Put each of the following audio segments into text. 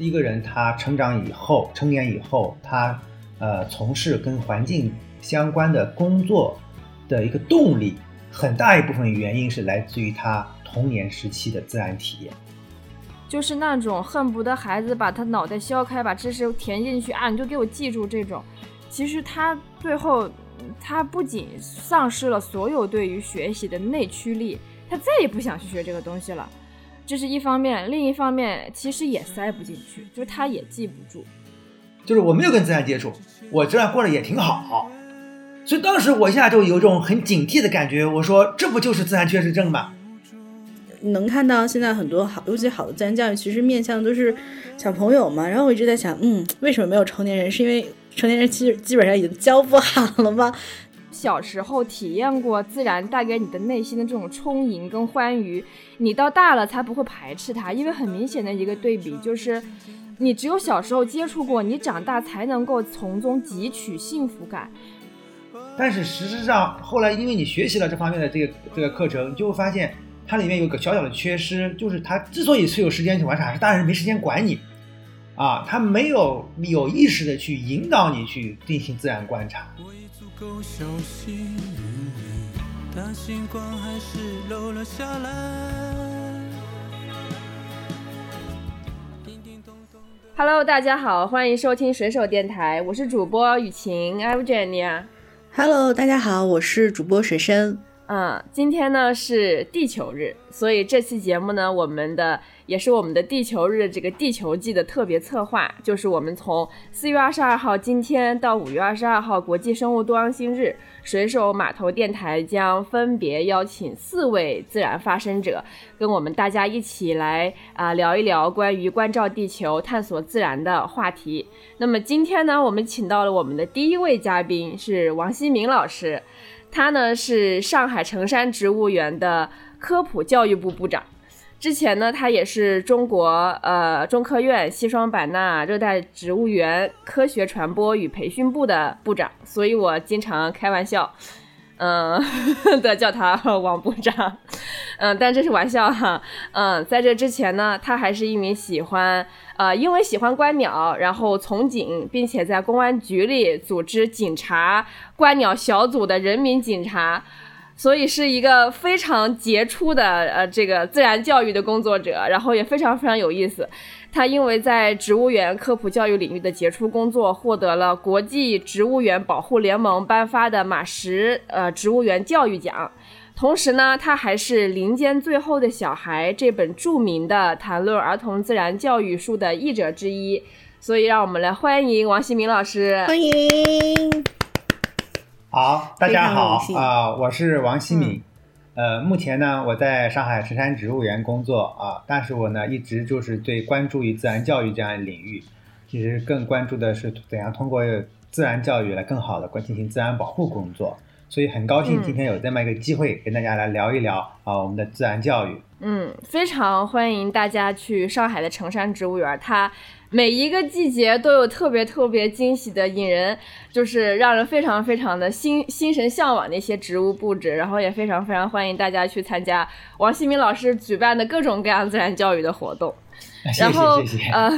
一个人他成长以后，成年以后，他呃从事跟环境相关的工作的一个动力，很大一部分原因是来自于他童年时期的自然体验，就是那种恨不得孩子把他脑袋削开，把知识填进去啊，你就给我记住这种。其实他最后，他不仅丧失了所有对于学习的内驱力，他再也不想去学这个东西了。这是一方面，另一方面其实也塞不进去，就是他也记不住。就是我没有跟自然接触，我这样过得也挺好，所以当时我一下就有一种很警惕的感觉。我说，这不就是自然缺失症吗？能看到现在很多好，尤其好的自然教育，其实面向都是小朋友嘛。然后我一直在想，嗯，为什么没有成年人？是因为成年人其实基本上已经教不好了吗？小时候体验过自然带给你的内心的这种充盈跟欢愉，你到大了才不会排斥它。因为很明显的一个对比就是，你只有小时候接触过，你长大才能够从中汲取幸福感。但是事实上，后来因为你学习了这方面的这个这个课程，你就会发现它里面有个小小的缺失，就是它之所以是有时间去玩耍，是大人没时间管你，啊，他没有有意识的去引导你去进行自然观察。够小心翼翼但星光还是漏了下来。Hello，大家好，欢迎收听水手电台，我是主播雨晴 e v g e n i a Hello，大家好，我是主播水深。嗯，今天呢是地球日，所以这期节目呢，我们的也是我们的地球日这个地球季的特别策划，就是我们从四月二十二号今天到五月二十二号国际生物多样性日，水手码头电台将分别邀请四位自然发声者，跟我们大家一起来啊聊一聊关于关照地球、探索自然的话题。那么今天呢，我们请到了我们的第一位嘉宾是王希明老师。他呢是上海城山植物园的科普教育部部长，之前呢他也是中国呃中科院西双版纳热带植物园科学传播与培训部的部长，所以我经常开玩笑。嗯，的叫他 王部长，嗯，但这是玩笑哈，嗯，在这之前呢，他还是一名喜欢，呃，因为喜欢观鸟，然后从警，并且在公安局里组织警察观鸟小组的人民警察，所以是一个非常杰出的呃这个自然教育的工作者，然后也非常非常有意思。他因为在植物园科普教育领域的杰出工作，获得了国际植物园保护联盟颁发的马什呃植物园教育奖。同时呢，他还是《林间最后的小孩》这本著名的谈论儿童自然教育书的译者之一。所以，让我们来欢迎王新明老师。欢迎。好，大家好啊，我是王希敏。呃，目前呢，我在上海城山植物园工作啊，但是我呢一直就是对关注于自然教育这样的领域，其实更关注的是怎样通过自然教育来更好的关进行自然保护工作，所以很高兴今天有这么一个机会跟大家来聊一聊啊我们的自然教育。嗯，非常欢迎大家去上海的城山植物园，它。每一个季节都有特别特别惊喜的、引人就是让人非常非常的心心神向往的一些植物布置，然后也非常非常欢迎大家去参加王新明老师举办的各种各样自然教育的活动。然后呃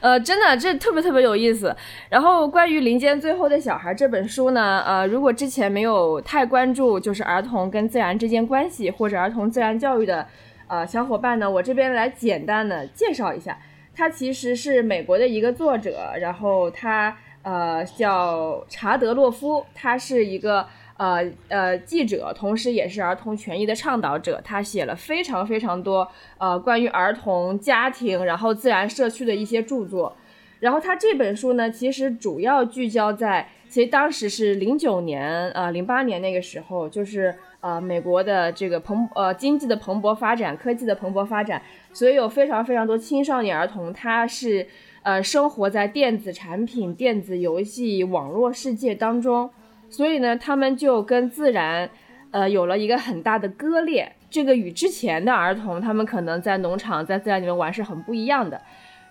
呃，真的这特别特别有意思。然后关于《林间最后的小孩》这本书呢，呃，如果之前没有太关注就是儿童跟自然之间关系或者儿童自然教育的呃小伙伴呢，我这边来简单的介绍一下。他其实是美国的一个作者，然后他呃叫查德洛夫，他是一个呃呃记者，同时也是儿童权益的倡导者。他写了非常非常多呃关于儿童、家庭，然后自然社区的一些著作。然后他这本书呢，其实主要聚焦在，其实当时是零九年呃零八年那个时候，就是。呃美国的这个蓬呃经济的蓬勃发展，科技的蓬勃发展，所以有非常非常多青少年儿童，他是呃生活在电子产品、电子游戏、网络世界当中，所以呢，他们就跟自然呃有了一个很大的割裂。这个与之前的儿童，他们可能在农场、在自然里面玩是很不一样的。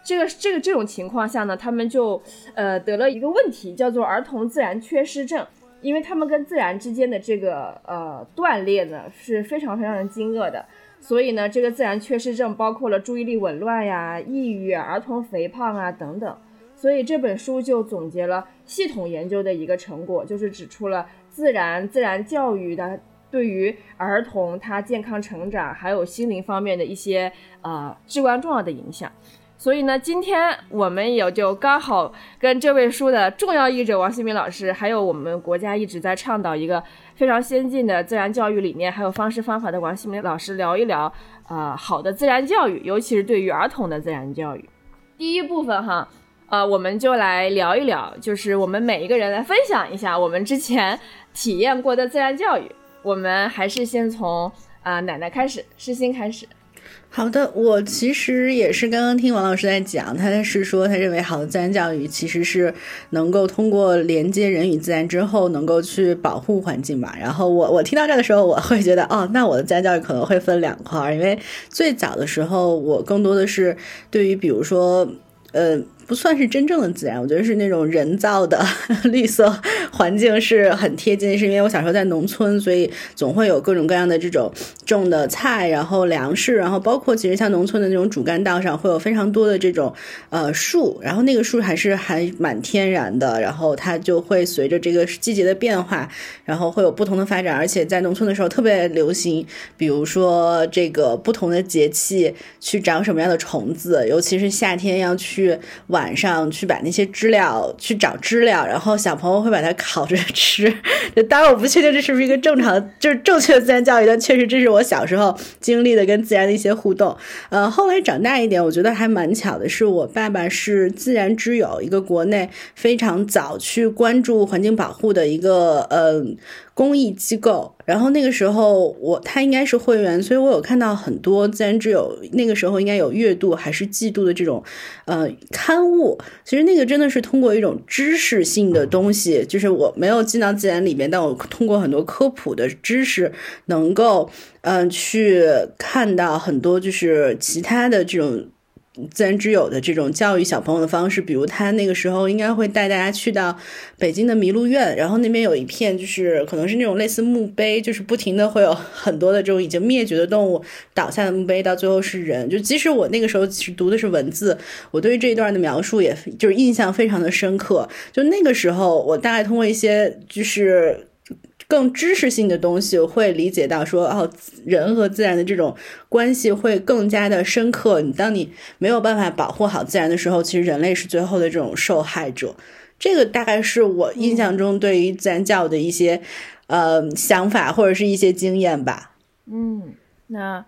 这个这个这种情况下呢，他们就呃得了一个问题，叫做儿童自然缺失症，因为他们跟自然之间的这个呃断裂呢是非常非常的惊愕的，所以呢，这个自然缺失症包括了注意力紊乱呀、抑郁、儿童肥胖啊等等，所以这本书就总结了系统研究的一个成果，就是指出了自然自然教育的对于儿童他健康成长还有心灵方面的一些呃至关重要的影响。所以呢，今天我们也就刚好跟这位书的重要译者王新民老师，还有我们国家一直在倡导一个非常先进的自然教育理念，还有方式方法的王新明老师聊一聊，呃，好的自然教育，尤其是对于儿童的自然教育。第一部分哈，呃，我们就来聊一聊，就是我们每一个人来分享一下我们之前体验过的自然教育。我们还是先从啊奶奶开始，诗欣开始。好的，我其实也是刚刚听王老师在讲，他是说他认为好的自然教育其实是能够通过连接人与自然之后，能够去保护环境吧。然后我我听到这的时候，我会觉得哦，那我的自然教育可能会分两块，因为最早的时候我更多的是对于比如说呃。不算是真正的自然，我觉得是那种人造的 绿色环境是很贴近。是因为我小时候在农村，所以总会有各种各样的这种种的菜，然后粮食，然后包括其实像农村的那种主干道上会有非常多的这种呃树，然后那个树还是还蛮天然的，然后它就会随着这个季节的变化，然后会有不同的发展。而且在农村的时候特别流行，比如说这个不同的节气去长什么样的虫子，尤其是夏天要去玩。晚上去把那些知了去找知了，然后小朋友会把它烤着吃。当然，我不确定这是不是一个正常，就是正确的自然教育，但确实这是我小时候经历的跟自然的一些互动。呃，后来长大一点，我觉得还蛮巧的，是我爸爸是自然之友，一个国内非常早去关注环境保护的一个呃。公益机构，然后那个时候我他应该是会员，所以我有看到很多自然之友那个时候应该有月度还是季度的这种呃刊物。其实那个真的是通过一种知识性的东西，就是我没有进到自然里面，但我通过很多科普的知识，能够嗯去看到很多就是其他的这种。自然之友的这种教育小朋友的方式，比如他那个时候应该会带大家去到北京的麋鹿苑，然后那边有一片就是可能是那种类似墓碑，就是不停的会有很多的这种已经灭绝的动物倒下的墓碑，到最后是人。就即使我那个时候其实读的是文字，我对于这一段的描述也就是印象非常的深刻。就那个时候，我大概通过一些就是。更知识性的东西会理解到说哦，人和自然的这种关系会更加的深刻。你当你没有办法保护好自然的时候，其实人类是最后的这种受害者。这个大概是我印象中对于自然教育的一些呃想法或者是一些经验吧。嗯，那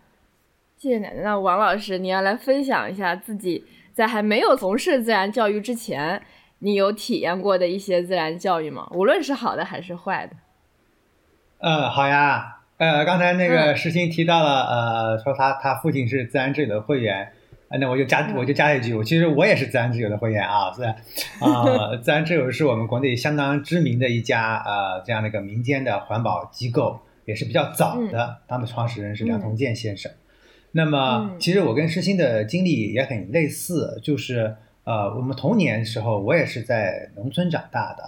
谢谢奶奶。那王老师，你要来分享一下自己在还没有从事自然教育之前，你有体验过的一些自然教育吗？无论是好的还是坏的。呃，好呀，呃，刚才那个石鑫提到了，呃，说他他父亲是自然之友的会员，呃，那我就加我就加一句，我其实我也是自然之友的会员啊，是啊，自然之友是我们国内相当知名的一家呃这样的一个民间的环保机构，也是比较早的，当的创始人是梁从建先生。那么其实我跟石鑫的经历也很类似，就是呃，我们童年时候我也是在农村长大的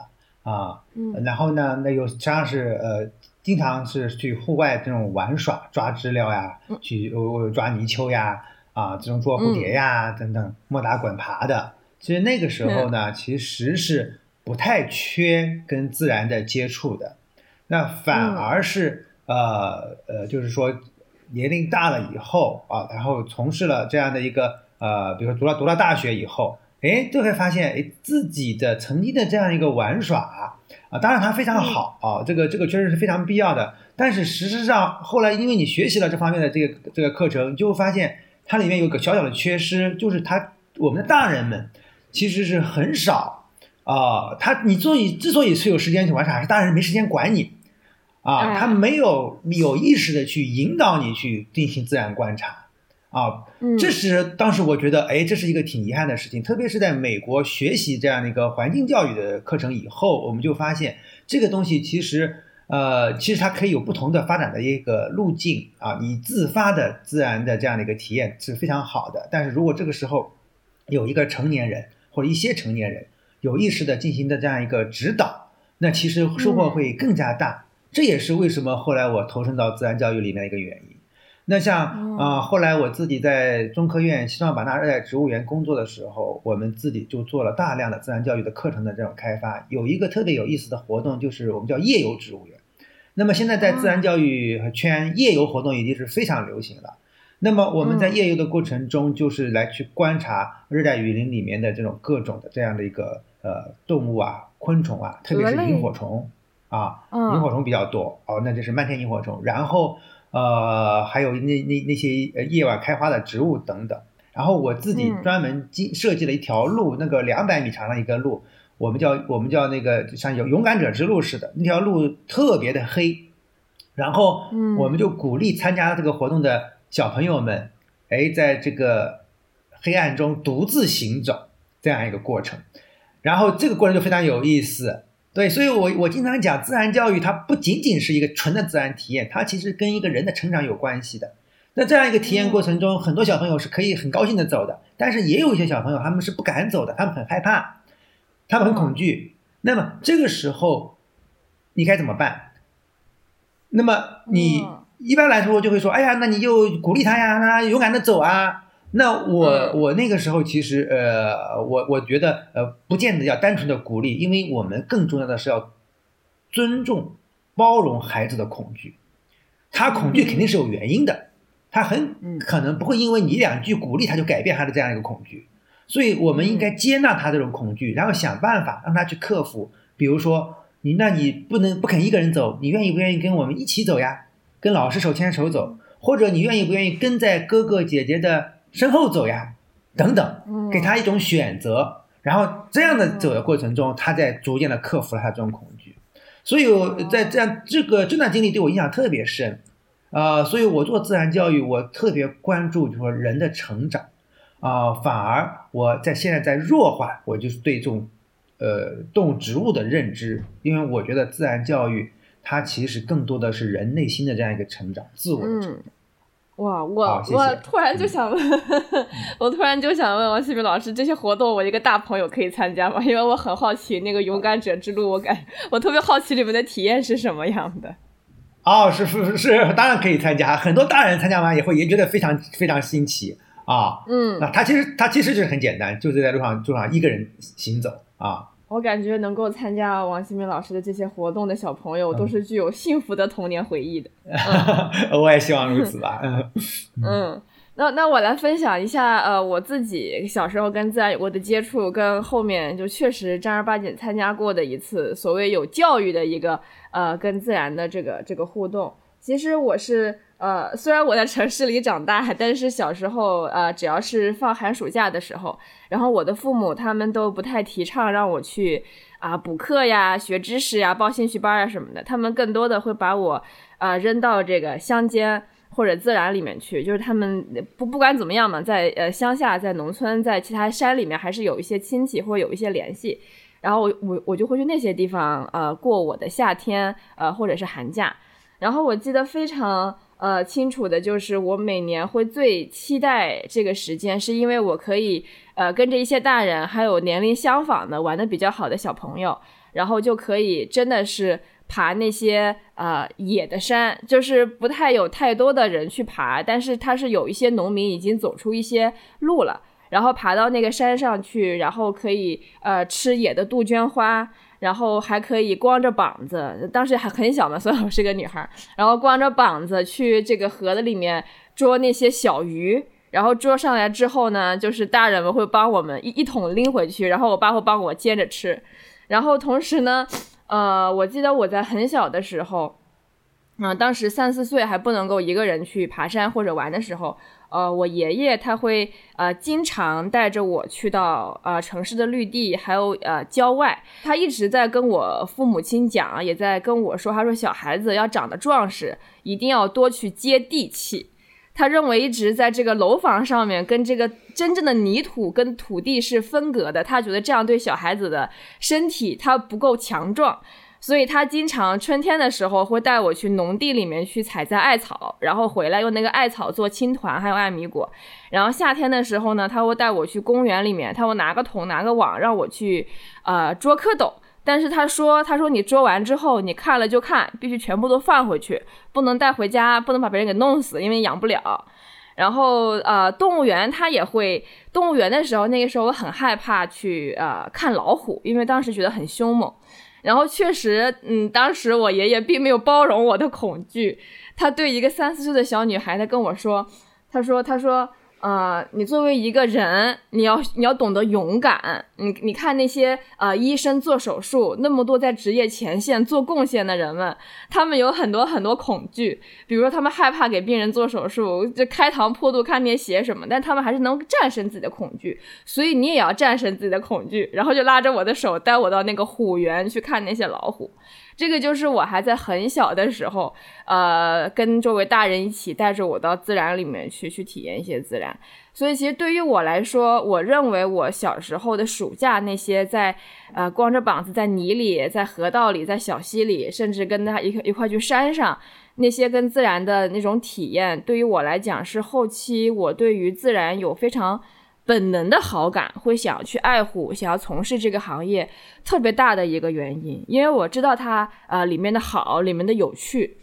啊，然后呢，那又实际上是呃。经常是去户外这种玩耍，抓知了呀，去呃抓泥鳅呀，啊，这种捉蝴蝶呀等等，摸打滚爬的。其实那个时候呢，其实是不太缺跟自然的接触的。那反而是呃呃，就是说年龄大了以后啊，然后从事了这样的一个呃，比如说读了读了大学以后，哎，就会发现哎自己的曾经的这样一个玩耍。啊，当然它非常好啊，这个这个确实是非常必要的。但是实质上后来，因为你学习了这方面的这个这个课程，你就会发现它里面有个小小的缺失，就是它我们的大人们其实是很少啊。他你所以之所以是有时间去玩耍，是大人没时间管你啊，哎他没有有意识的去引导你去进行自然观察啊，嗯这是当时我觉得，哎，这是一个挺遗憾的事情，特别是在美国学习这样的一个环境教育的课程以后，我们就发现这个东西其实，呃，其实它可以有不同的发展的一个路径啊。你自发的自然的这样的一个体验是非常好的，但是如果这个时候有一个成年人或者一些成年人有意识的进行的这样一个指导，那其实收获会更加大。这也是为什么后来我投身到自然教育里面的一个原因。那像啊、哦后来我自己在中科院西双版纳热带植物园工作的时候，我们自己就做了大量的自然教育的课程的这种开发。有一个特别有意思的活动，就是我们叫夜游植物园。那么现在在自然教育圈，夜游活动已经是非常流行了。那么我们在嗯夜游的过程中，就是来去观察热带雨林里面的这种各种的这样的一个呃动物啊、昆虫啊，特别是萤火虫啊，嗯萤火虫比较多哦，那就是漫天萤火虫。然后呃，还有那那那些呃夜晚开花的植物等等。然后我自己嗯专门经设计了一条路，那个两百米长的一个路，我们叫我们叫那个像有勇敢者之路似的，那条路特别的黑。然后嗯我们就鼓励参加这个活动的小朋友们，哎，在这个黑暗中独自行走这样一个过程。然后这个过程就非常有意思，对，所以我我经常讲，自然教育它不仅仅是一个纯的自然体验，它其实跟一个人的成长有关系的。那这样一个体验过程中，很多小朋友是可以很高兴的走的，但是也有一些小朋友他们是不敢走的，他们很害怕，他们很恐惧。那么这个时候，你该怎么办？那么你嗯一般来说就会说，哎呀，那你就鼓励他呀，让他勇敢的走啊。那我、嗯我那个时候其实呃，我我觉得呃，不见得要单纯的鼓励，因为我们更重要的是要尊重、包容孩子的恐惧。他恐惧肯定是有原因的，他很嗯可能不会因为你两句鼓励他就改变他的这样一个恐惧。所以我们应该接纳他这种恐惧，然后想办法让他去克服。比如说，你那你不能不肯一个人走，你愿意不愿意跟我们一起走呀？跟老师手牵手走，或者你愿意不愿意跟在哥哥姐姐的身后走呀？等等，嗯给他一种选择，然后这样的走的过程中，他在逐渐的克服了他这种恐惧。所以我在这样这个这段经历对我印象特别深，啊、所以我做自然教育，我特别关注就是说人的成长，啊、反而我在现在在弱化，我就是对这种呃动物植物的认知，因为我觉得自然教育它其实更多的是人内心的这样一个成长，自我的成长。嗯，哇，我我突然就嗯想问，我突然就想问王希明老师，这些活动我一个大朋友可以参加吗？因为我很好奇那个勇敢者之路，我感我特别好奇里面的体验是什么样的。哦，是是是，当然可以参加，很多大人参加完以后也觉得非常非常新奇啊。嗯，那他其实他其实就是很简单，就是在路上路上一个人行走啊。我感觉能够参加王新明老师的这些活动的小朋友，都是具有幸福的童年回忆的。我也希望如此吧。嗯嗯，那那我来分享一下，呃，我自己小时候跟自然有过的接触，跟后面就确实正儿八经参加过的一次所谓有教育的一个呃跟自然的这个这个互动。其实我是呃，虽然我在城市里长大，但是小时候呃，只要是放寒暑假的时候，然后我的父母他们都不太提倡让我去啊、补课呀、学知识呀、报兴趣班啊什么的，他们更多的会把我啊、扔到这个乡间或者自然里面去，就是他们不不管怎么样嘛，在呃乡下、在农村、在其他山里面，还是有一些亲戚或者有一些联系，然后我我我就会去那些地方呃过我的夏天呃或者是寒假，然后我记得非常呃清楚的就是我每年会最期待这个时间，是因为我可以呃跟着一些大人还有年龄相仿的玩的比较好的小朋友，然后就可以真的是爬那些呃野的山，就是不太有太多的人去爬，但是它是有一些农民已经走出一些路了，然后爬到那个山上去，然后可以呃吃野的杜鹃花。然后还可以光着膀子，当时还很小嘛，所以我是个女孩儿。然后光着膀子去这个河子里面捉那些小鱼，然后捉上来之后呢，就是大人们会帮我们一一桶拎回去，然后我爸会帮我接着吃。然后同时呢，呃，我记得我在很小的时候，嗯、当时三四岁还不能够一个人去爬山或者玩的时候，呃，我爷爷他会呃经常带着我去到呃城市的绿地，还有呃郊外。他一直在跟我父母亲讲，也在跟我说，他说小孩子要长得壮实，一定要多去接地气。他认为一直在这个楼房上面跟这个真正的泥土跟土地是分隔的，他觉得这样对小孩子的身体他不够强壮。所以他经常春天的时候会带我去农地里面去采摘艾草，然后回来用那个艾草做青团，还有艾米果。然后夏天的时候呢，他会带我去公园里面，他会拿个桶拿个网让我去呃捉蝌蚪。但是他说，他说你捉完之后，你看了就看，必须全部都放回去，不能带回家，不能把别人给弄死，因为养不了。然后呃，动物园他也会，动物园的时候，那个时候我很害怕去呃看老虎，因为当时觉得很凶猛。然后确实，嗯，当时我爷爷并没有包容我的恐惧，他对一个三四岁的小女孩，他跟我说，他说，他说。呃，你作为一个人，你要你要懂得勇敢。你你看那些呃医生做手术，那么多在职业前线做贡献的人们，他们有很多很多恐惧，比如说他们害怕给病人做手术，就开膛破肚看那些血什么，但他们还是能战胜自己的恐惧。所以你也要战胜自己的恐惧，然后就拉着我的手带我到那个虎园去看那些老虎。这个就是我还在很小的时候，呃，跟周围大人一起带着我到自然里面去，去体验一些自然。所以其实对于我来说，我认为我小时候的暑假那些在，呃，光着膀子在泥里、在河道里、在小溪里，甚至跟他一一块去山上，那些跟自然的那种体验，对于我来讲是后期我对于自然有非常。本能的好感，会想要去爱护，想要从事这个行业，特别大的一个原因，因为我知道它呃里面的好，里面的有趣，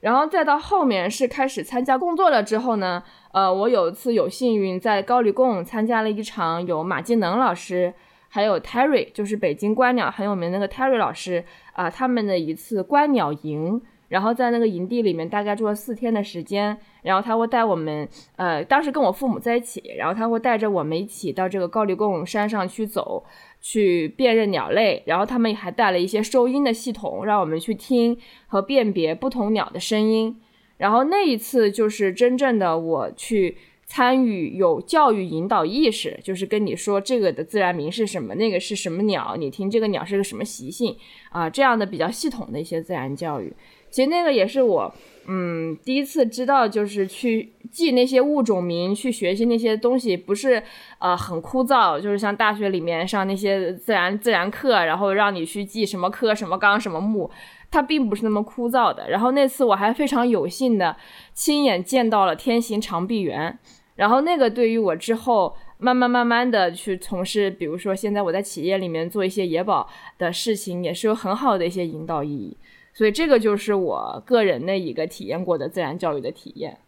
然后再到后面是开始参加工作了之后呢，呃，我有一次有幸运在高黎贡参加了一场有马金能老师，还有 Terry，就是北京观鸟很有名那个 Terry 老师啊，他们的一次观鸟营。然后在那个营地里面，大概住了四天的时间。然后他会带我们，呃，当时跟我父母在一起，然后他会带着我们一起到这个高黎贡山上去走，去辨认鸟类。然后他们还带了一些收音的系统，让我们去听和辨别不同鸟的声音。然后那一次就是真正的我去参与有教育引导意识，就是跟你说这个的自然名是什么，那个是什么鸟，你听这个鸟是个什么习性啊，这样的比较系统的一些自然教育。其实那个也是我，嗯，第一次知道，就是去记那些物种名，去学习那些东西，不是呃很枯燥，就是像大学里面上那些自然自然课，然后让你去记什么科什么纲什么目，它并不是那么枯燥的。然后那次我还非常有幸的亲眼见到了天行长臂猿，然后那个对于我之后慢慢慢慢的去从事，比如说现在我在企业里面做一些野保的事情，也是有很好的一些引导意义。所以这个就是我个人的一个体验过的自然教育的体验，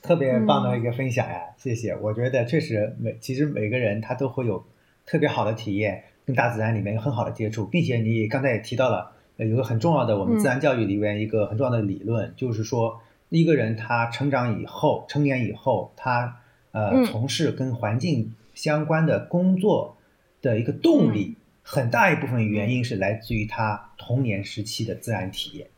特别棒的一个分享呀！谢谢。我觉得确实每其实每个人他都会有特别好的体验，跟大自然里面有很好的接触，并且你刚才也提到了，有个很重要的我们自然教育里面一个很重要的理论，就是说一个人他成长以后、成年以后，他呃从事跟环境相关的工作的一个动力。很大一部分原因是来自于他童年时期的自然体验，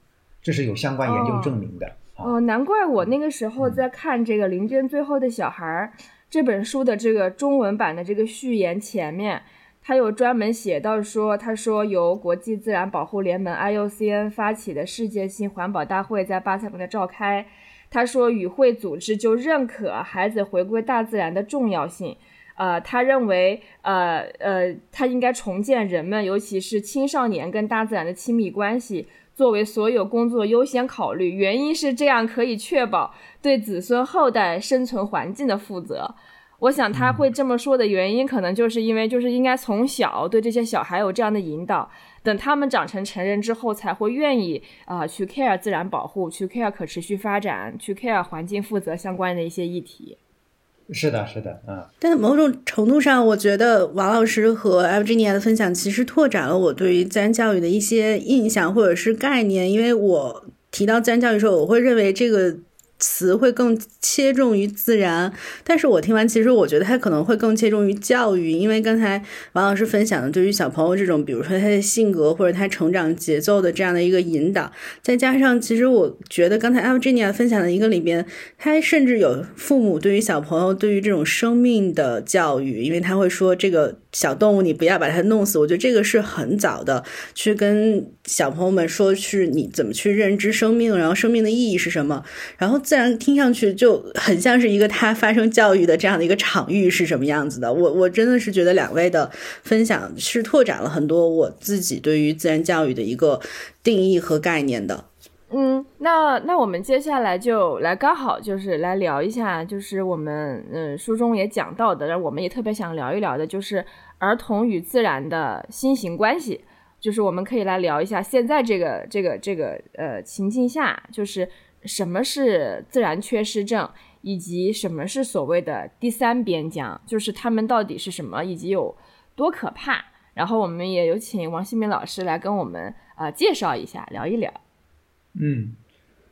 这是有相关研究证明的。哦，难怪我那个时候在看这个林娟最后的小孩这本书的这个中文版的这个序言前面，他有专门写到说，他说由国际自然保护联盟 IUCN 发起的世界性环保大会在巴塞罗那召开，他说与会组织就认可孩子回归大自然的重要性。呃，他认为，呃呃，他应该重建人们，尤其是青少年跟大自然的亲密关系，作为所有工作优先考虑。原因是这样可以确保对子孙后代生存环境的负责。我想他会这么说的原因，可能就是因为就是应该从小对这些小孩有这样的引导，等他们长成成人之后，才会愿意啊去 care 自然保护，去 care 可持续发展，去 care 环境负责相关的一些议题。是的，是的，嗯。但某种程度上，我觉得王老师和 e v g e n i a 的分享其实拓展了我对于自然教育的一些印象或者是概念。因为我提到自然教育的时候，我会认为这个词会更切中于自然，但是我听完，其实我觉得他可能会更切中于教育，因为刚才王老师分享的，对于小朋友这种，比如说他的性格或者他成长节奏的这样的一个引导，再加上其实我觉得刚才 Algenia 分享的一个里边，他甚至有父母对于小朋友对于这种生命的教育，因为他会说这个小动物你不要把它弄死，我觉得这个是很早的去跟小朋友们说，去你怎么去认知生命，然后生命的意义是什么，然后。自然听上去就很像是一个他发生教育的这样的一个场域是什么样子的。我我真的是觉得两位的分享是拓展了很多我自己对于自然教育的一个定义和概念的。嗯，那那我们接下来就来刚好就是来聊一下，就是我们嗯书中也讲到的，然后我们也特别想聊一聊的，就是儿童与自然的新型关系。就是我们可以来聊一下现在这个这个这个呃情境下，就是。什么是自然缺失症，以及什么是所谓的第三边疆，就是他们到底是什么，以及有多可怕？然后我们也有请王新明老师来跟我们啊介绍一下，聊一聊。嗯，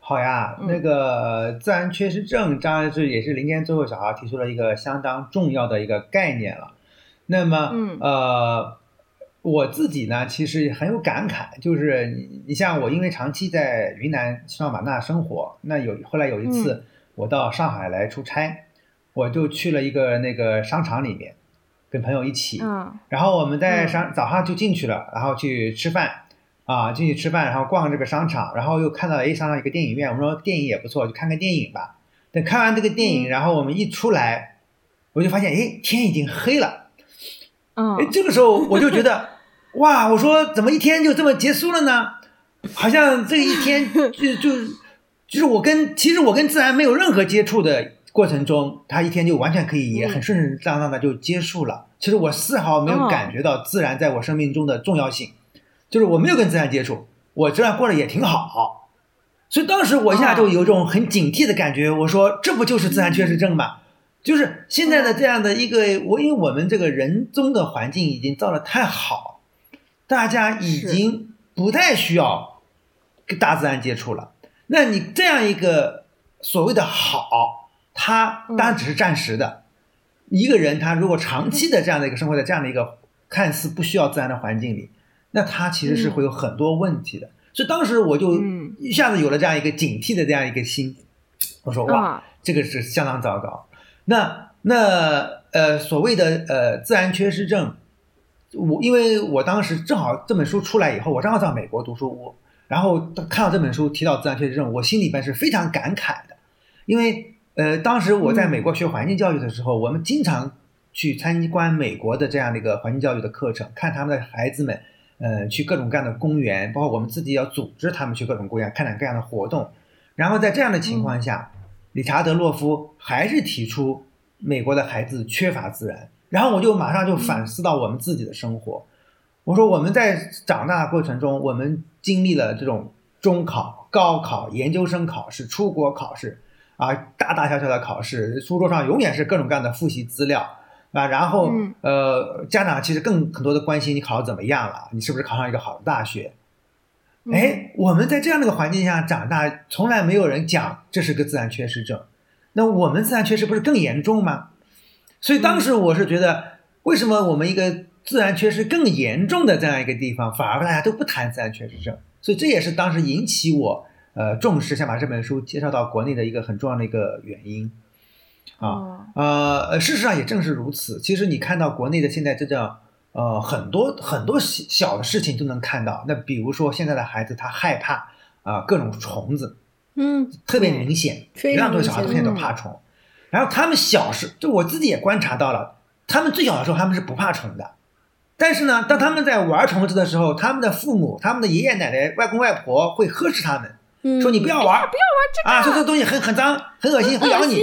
好呀，那个自然缺失症，当然是也是林间最后小孩提出了一个相当重要的一个概念了。那么，呃。我自己呢，其实很有感慨，就是你，你像我，因为长期在云南西双版纳生活，那有后来有一次我到上海来出差，我就去了一个那个商场里面，跟朋友一起，然后我们在商早上就进去了，然后去吃饭，啊，进去吃饭，然后逛这个商场，然后又看到哎商场一个电影院，我们说电影也不错，就看看电影吧。等看完这个电影，然后我们一出来，我就发现哎天已经黑了，嗯，哎这个时候我就觉得。哇，我说怎么一天就这么结束了呢？好像这一天就就就是我跟其实我跟自然没有任何接触的过程中，他一天就完全可以也很顺顺当当的就结束了。其实我丝毫没有感觉到自然在我生命中的重要性，就是我没有跟自然接触，我这样过得也挺好。所以当时我一下就有一种很警惕的感觉，我说这不就是自然缺失症吗？就是现在的这样的一个我，因为我们这个人中的环境已经造的太好。大家已经不太需要跟大自然接触了。那你这样一个所谓的好，它当然只是暂时的。一个人他如果长期的这样的一个生活在这样的一个看似不需要自然的环境里，那他其实是会有很多问题的。所以当时我就一下子有了这样一个警惕的这样一个心，我说哇，这个是相当糟糕。那那呃所谓的呃自然缺失症。我因为我当时正好这本书出来以后，我正好在美国读书，我然后看到这本书提到自然缺失症，我心里边是非常感慨的，因为呃当时我在美国学环境教育的时候，我们经常去参观美国的这样的一个环境教育的课程，看他们的孩子们，呃去各种各样的公园，包括我们自己要组织他们去各种公园看各样的活动，然后在这样的情况下，理查德洛夫还是提出美国的孩子缺乏自然。然后我就马上就反思到我们自己的生活，我说我们在长大过程中，我们经历了这种中考、高考、研究生考试、出国考试啊，大大小小的考试，书桌上永远是各种各样的复习资料啊。然后呃，家长其实更很多的关心你考的怎么样了，你是不是考上一个好的大学？哎，我们在这样的一个环境下长大，从来没有人讲这是个自然缺失症，那我们自然缺失不是更严重吗？所以当时我是觉得，为什么我们一个自然缺失更严重的这样一个地方，反而大家都不谈自然缺失症？所以这也是当时引起我呃重视，想把这本书介绍到国内的一个很重要的一个原因。啊呃，事实上也正是如此。其实你看到国内的现在这叫呃很多很多小小的事情都能看到。那比如说现在的孩子他害怕啊各种虫子，嗯，特别明显，非常多小孩现在都怕虫。然后他们小时就我自己也观察到了，他们最小的时候他们是不怕虫的，但是呢，当他们在玩虫子的时候，他们的父母、他们的爷爷奶奶、外公外婆会呵斥他们，说你不要玩，不要玩这个啊，说这个东西很很脏、很恶心，会咬你，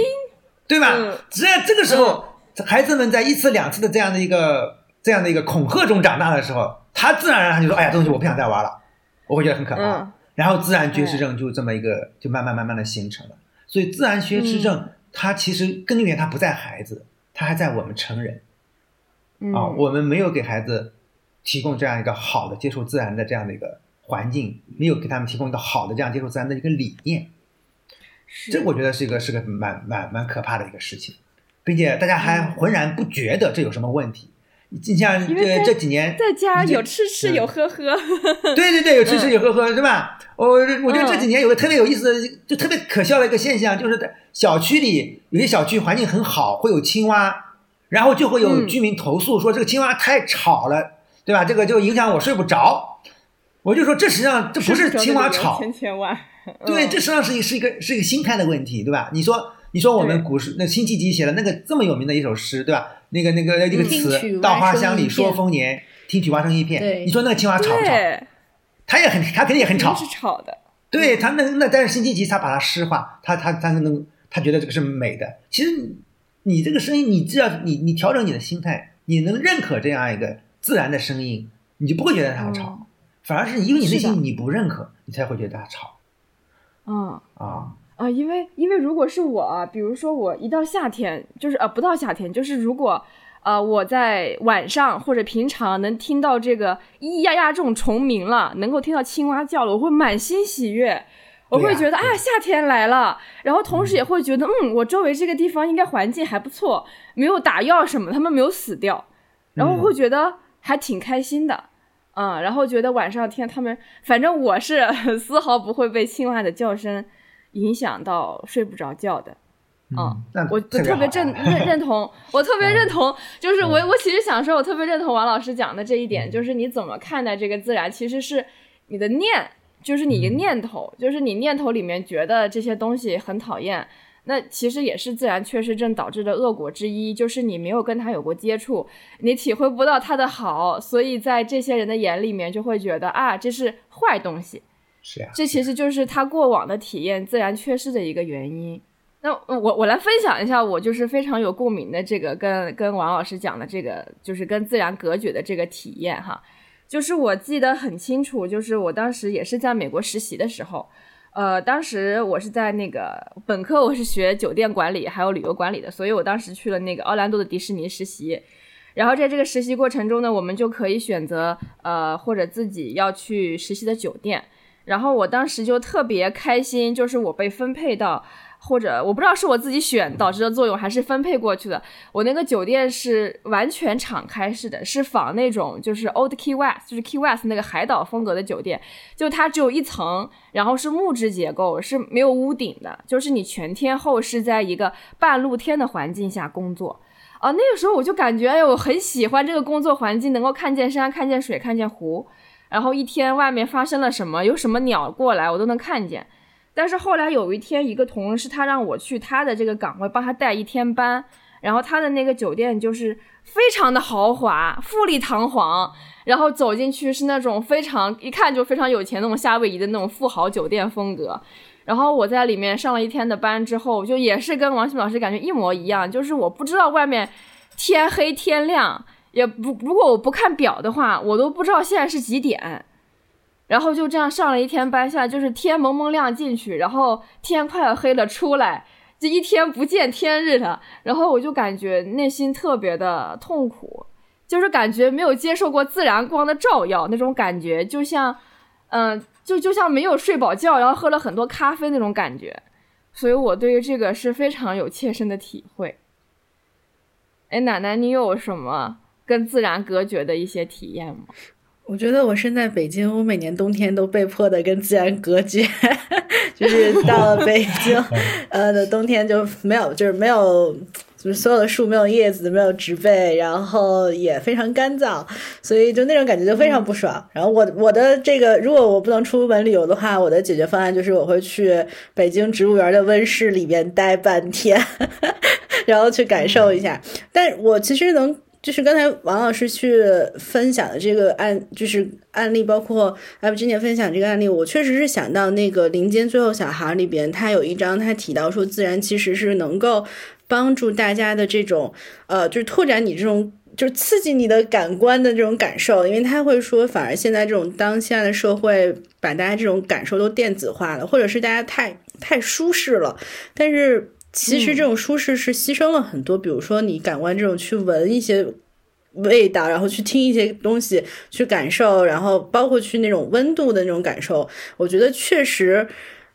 对吧？只要这个时候，孩子们在一次两次的这样的一个这样的一个恐吓中长大的时候，他自然而然就说，哎呀，东西我不想再玩了，我会觉得很可怕。然后自然缺失症就这么一个就慢慢慢慢的形成了，所以自然缺失症。它其实根源它不在孩子，它还在我们成人，啊，我们没有给孩子提供这样一个好的接触自然的这样的一个环境，没有给他们提供一个好的这样接触自然的一个理念，这我觉得是一个是个蛮蛮蛮可怕的一个事情，并且大家还浑然不觉得这有什么问题。你像这这几年在家有吃吃有喝喝，对对对，有吃吃有喝喝，是吧？我我觉得这几年有个特别有意思的，就特别可笑的一个现象，就是在小区里有些小区环境很好，会有青蛙，然后就会有居民投诉说这个青蛙太吵了，对吧？这个就影响我睡不着。我就说这实际上这不是青蛙吵，千千万。对，这实际上是一是一个是一个心态的问题，对吧？你说你说我们古诗那辛弃疾写了那个这么有名的一首诗，对吧？那个那个那个词“稻花香里说丰年，听取蛙声一片”。你说那个青蛙吵不吵？他也很，他肯定也很吵。是吵的。对他那那，但是辛弃疾他把它诗化，他他他能，他觉得这个是美的。其实你这个声音，你只要你你调整你的心态，你能认可这样一个自然的声音，你就不会觉得它吵，反而是因为你内心你不认可，你才会觉得它吵。嗯啊啊，因为因为如果是我，比如说我一到夏天，就是呃不到夏天，就是如果呃我在晚上或者平常能听到这个咿咿呀呀这种虫鸣了，能够听到青蛙叫了，我会满心喜悦，我会觉得啊夏天来了，然后同时也会觉得嗯我周围这个地方应该环境还不错，没有打药什么，他们没有死掉，然后会觉得还挺开心的。嗯，然后觉得晚上听他们，反正我是 丝毫不会被青蛙的叫声影响到睡不着觉的。嗯，我特别认认认同，我特别认同，就是我我其实想说，我特别认同王老师讲的这一点，就是你怎么看待这个自然，其实是你的念，就是你的念头，就是你念头里面觉得这些东西很讨厌。那其实也是自然缺失症导致的恶果之一，就是你没有跟他有过接触，你体会不到他的好，所以在这些人的眼里面就会觉得啊，这是坏东西。是啊，这其实就是他过往的体验自然缺失的一个原因。那我我来分享一下，我就是非常有共鸣的这个跟跟王老师讲的这个，就是跟自然隔绝的这个体验哈，就是我记得很清楚，就是我当时也是在美国实习的时候。呃，当时我是在那个本科，我是学酒店管理还有旅游管理的，所以我当时去了那个奥兰多的迪士尼实习。然后在这个实习过程中呢，我们就可以选择呃或者自己要去实习的酒店。然后我当时就特别开心，就是我被分配到。或者我不知道是我自己选导致的作用，还是分配过去的。我那个酒店是完全敞开式的，是仿那种就是 Old Key West，就是 Key West 那个海岛风格的酒店。就它只有一层，然后是木质结构，是没有屋顶的。就是你全天候是在一个半露天的环境下工作。啊，那个时候我就感觉，哎，我很喜欢这个工作环境，能够看见山、看见水、看见湖，然后一天外面发生了什么，有什么鸟过来，我都能看见。但是后来有一天，一个同事他让我去他的这个岗位帮他带一天班，然后他的那个酒店就是非常的豪华、富丽堂皇，然后走进去是那种非常一看就非常有钱那种夏威夷的那种富豪酒店风格。然后我在里面上了一天的班之后，就也是跟王鑫老师感觉一模一样，就是我不知道外面天黑天亮，也不如果我不看表的话，我都不知道现在是几点。然后就这样上了一天班，下就是天蒙蒙亮进去，然后天快要黑了出来，这一天不见天日的。然后我就感觉内心特别的痛苦，就是感觉没有接受过自然光的照耀，那种感觉就像，嗯，就就像没有睡饱觉，然后喝了很多咖啡那种感觉。所以我对于这个是非常有切身的体会。哎，奶奶，你有什么跟自然隔绝的一些体验吗？我觉得我身在北京，我每年冬天都被迫的跟自然隔绝，就是到了北京，呃的冬天就没有，就是没有，就是所有的树没有叶子，没有植被，然后也非常干燥，所以就那种感觉就非常不爽。然后我我的这个，如果我不能出门旅游的话，我的解决方案就是我会去北京植物园的温室里面待半天，然后去感受一下。但我其实能。就是刚才王老师去分享的这个案，就是案例，包括艾布今年分享这个案例，我确实是想到那个《林间最后小孩》里边，他有一章，他提到说，自然其实是能够帮助大家的这种，呃，就是拓展你这种，就是刺激你的感官的这种感受，因为他会说，反而现在这种当下的社会，把大家这种感受都电子化了，或者是大家太太舒适了，但是。其实这种舒适是牺牲了很多，比如说你感官这种去闻一些味道，然后去听一些东西，去感受，然后包括去那种温度的那种感受。我觉得确实，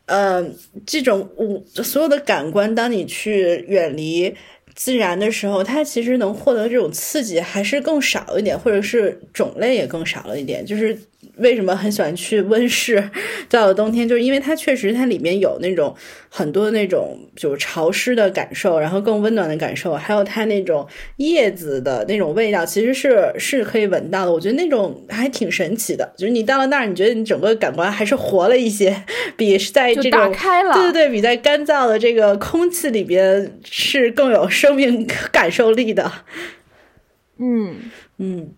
呃，这种五所有的感官，当你去远离自然的时候，它其实能获得这种刺激还是更少一点，或者是种类也更少了一点，就是。为什么很喜欢去温室？到了冬天，就是因为它确实它里面有那种很多那种就是潮湿的感受，然后更温暖的感受，还有它那种叶子的那种味道，其实是是可以闻到的。我觉得那种还挺神奇的，就是你到了那儿，你觉得你整个感官还是活了一些，比在这种对对对，比在干燥的这个空气里边是更有生命感受力的。嗯嗯。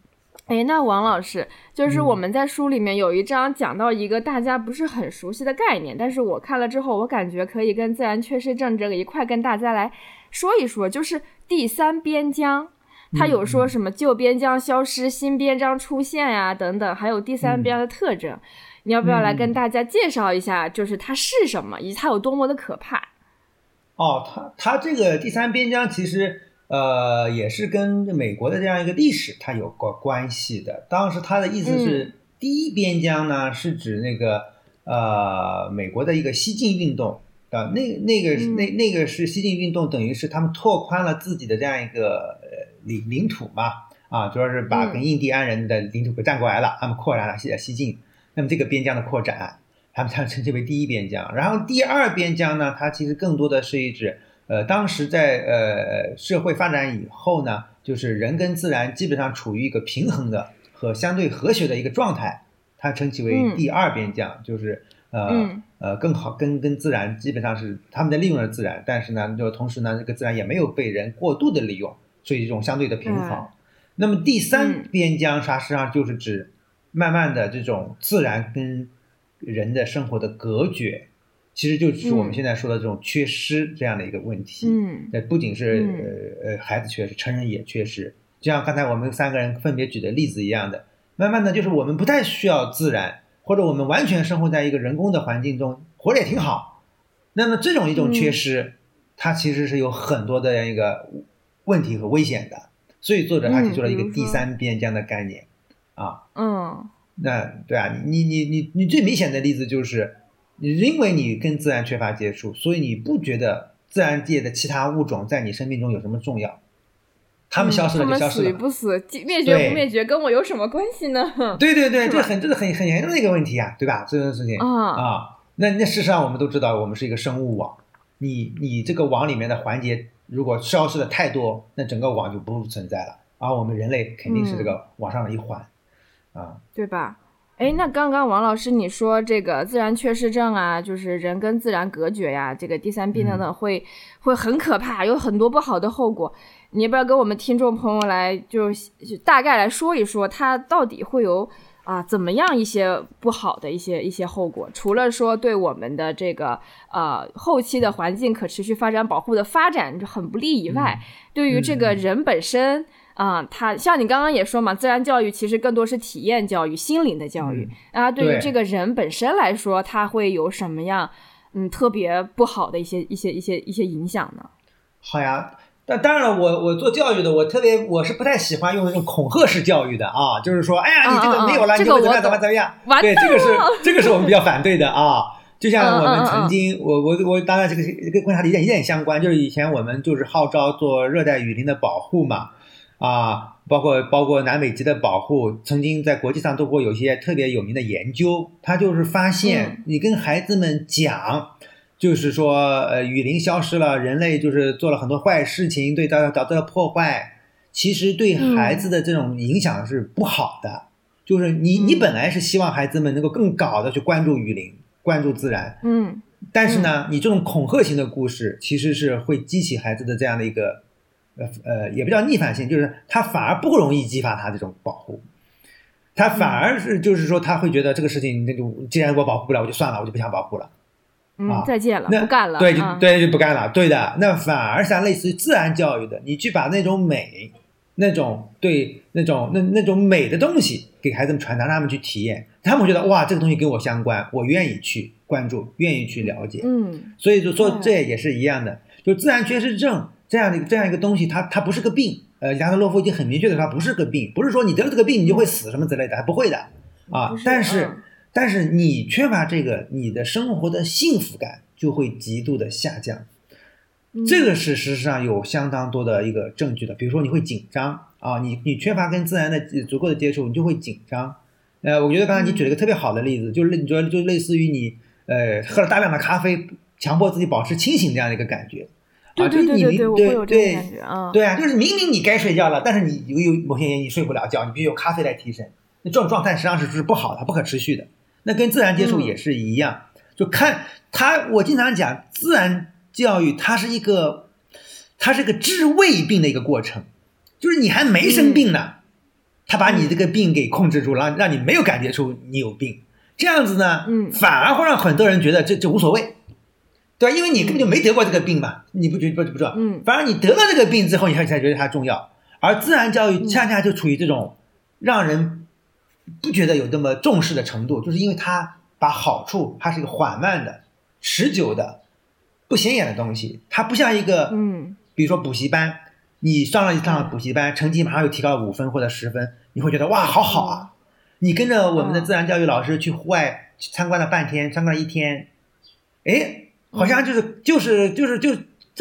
哎，那王老师，就是我们在书里面有一章讲到一个大家不是很熟悉的概念，但是我看了之后，我感觉可以跟自然缺失症这个一块跟大家来说一说，就是第三边疆，它有说什么旧边疆消失、新边疆出现呀等等，还有第三边的特征，你要不要来跟大家介绍一下，就是它是什么，以及它有多么的可怕？哦，它它这个第三边疆其实。呃，也是跟美国的这样一个历史它有过关系的。当时他的意思是，第一边疆呢是指那个呃美国的一个西进运动啊，那那个那那个是西进运动，等于是他们拓宽了自己的这样一个领领土嘛啊，主要是把跟印第安人的领土给占过来了，他们扩展了西西进。那么这个边疆的扩展，他们才称之为第一边疆。然后第二边疆呢，它其实更多的是一指。呃，当时在呃社会发展以后呢，就是人跟自然基本上处于一个平衡的和相对和谐的一个状态，它称其为第二边疆，就是呃呃更好跟跟自然基本上是他们在利用了自然，但是呢，就同时呢，这个自然也没有被人过度的利用，所以这种相对的平衡。那么第三边疆它实际上就是指慢慢的这种自然跟人的生活的隔绝。其实就是我们现在说的这种缺失这样的一个问题。嗯，那不仅是呃呃孩子缺失，成人也缺失。就像刚才我们三个人分别举的例子一样的，慢慢的就是我们不太需要自然，或者我们完全生活在一个人工的环境中，活得也挺好。那么这种一种缺失，它其实是有很多的一个问题和危险的。所以作者他提出了一个第三边疆的概念。啊，嗯，那对啊，你你你你最明显的例子就是。你因为你跟自然缺乏接触，所以你不觉得自然界的其他物种在你生命中有什么重要？他们消失了就消失了。死不死，灭绝不灭绝，跟我有什么关系呢？对对对，这很这是很很严重的一个问题啊，对吧？这件事情啊啊，那那事实上我们都知道，我们是一个生物网，你你这个网里面的环节如果消失的太多，那整个网就不复存在了，而我们人类肯定是这个网上的一环啊，对吧？哎，那刚刚王老师你说这个自然缺失症啊，就是人跟自然隔绝呀，这个第三病等等会会很可怕，有很多不好的后果。你要不要跟我们听众朋友来就大概来说一说，它到底会有啊怎么样一些不好的一些一些后果？除了说对我们的这个呃后期的环境可持续发展保护的发展很不利以外，对于这个人本身。啊，他像你刚刚也说嘛，自然教育其实更多是体验教育、心灵的教育啊。对于这个人本身来说，他会有什么样嗯特别不好的一些一些一些一些影响呢？好呀，但当然了，我我做教育的，我特别我是不太喜欢用那种恐吓式教育的啊，就是说，哎呀，你这个没有了，你会怎么样怎么怎么样？对，这个是这个是我们比较反对的啊。就像我们曾经，我我我当然这个跟观察一点一点相关，就是以前我们就是号召做热带雨林的保护嘛。啊，包括包括南北极的保护，曾经在国际上做过有些特别有名的研究。他就是发现，你跟孩子们讲，就是说，呃，雨林消失了，人类就是做了很多坏事情，对它导致了破坏，其实对孩子的这种影响是不好的。就是你你本来是希望孩子们能够更搞的去关注雨林，关注自然，嗯，但是呢，你这种恐吓型的故事，其实是会激起孩子的这样的一个。呃呃，也不叫逆反性，就是他反而不容易激发他这种保护，他反而是就是说他会觉得这个事情那就既然我保护不了，我就算了，我就不想保护了，啊，再见了，不干了，对，就对就不干了，对的，那反而像类似于自然教育的，你去把那种美，那种对那种那那种美的东西给孩子们传达，让他们去体验，他们觉得哇，这个东西跟我相关，我愿意去关注，愿意去了解，嗯，所以就说这也是一样的，就自然缺失症。这样的这样一个东西，它它不是个病，呃，亚特洛夫已经很明确的说，不是个病，不是说你得了这个病你就会死什么之类的，还不会的啊。但是但是你缺乏这个，你的生活的幸福感就会极度的下降。嗯这个是事实上有相当多的一个证据的，比如说你会紧张啊，你你缺乏跟自然的呃足够的接触，你就会紧张。呃，我觉得刚才你举了一个特别好的例子，就是你觉得就类似于你呃喝了大量的咖啡，强迫自己保持清醒这样的一个感觉。对啊，就是你明对对对对，我会有这种感觉啊。对啊，就是明明你该睡觉了，但是你由于某些原因你睡不了觉，你必须有咖啡来提神。那这种状态实际上是是不好的，不可持续的。那跟自然接触嗯也是一样，就看它，我经常讲自然教育，它是一个，它是个治未病的一个过程，就是你还没生病呢，他把你这个病给控制住，让让你没有感觉出你有病，这样子呢，嗯反而会让很多人觉得这这无所谓，对吧？因为你根本就没得过这个病嘛，你不觉不不知道，嗯反而你得了这个病之后，你才才觉得它重要。而自然教育恰恰就处于这种让人不觉得有那么重视的程度，就是因为它把好处，它是一个缓慢的、持久的、不显眼的东西，它不像一个，嗯比如说补习班，你上了一趟补习班，成绩马上又提高五分或者十分，你会觉得哇，好好啊！你跟着我们的自然教育老师去户外去参观了半天，参观了一天，哎，好像就是就是就是就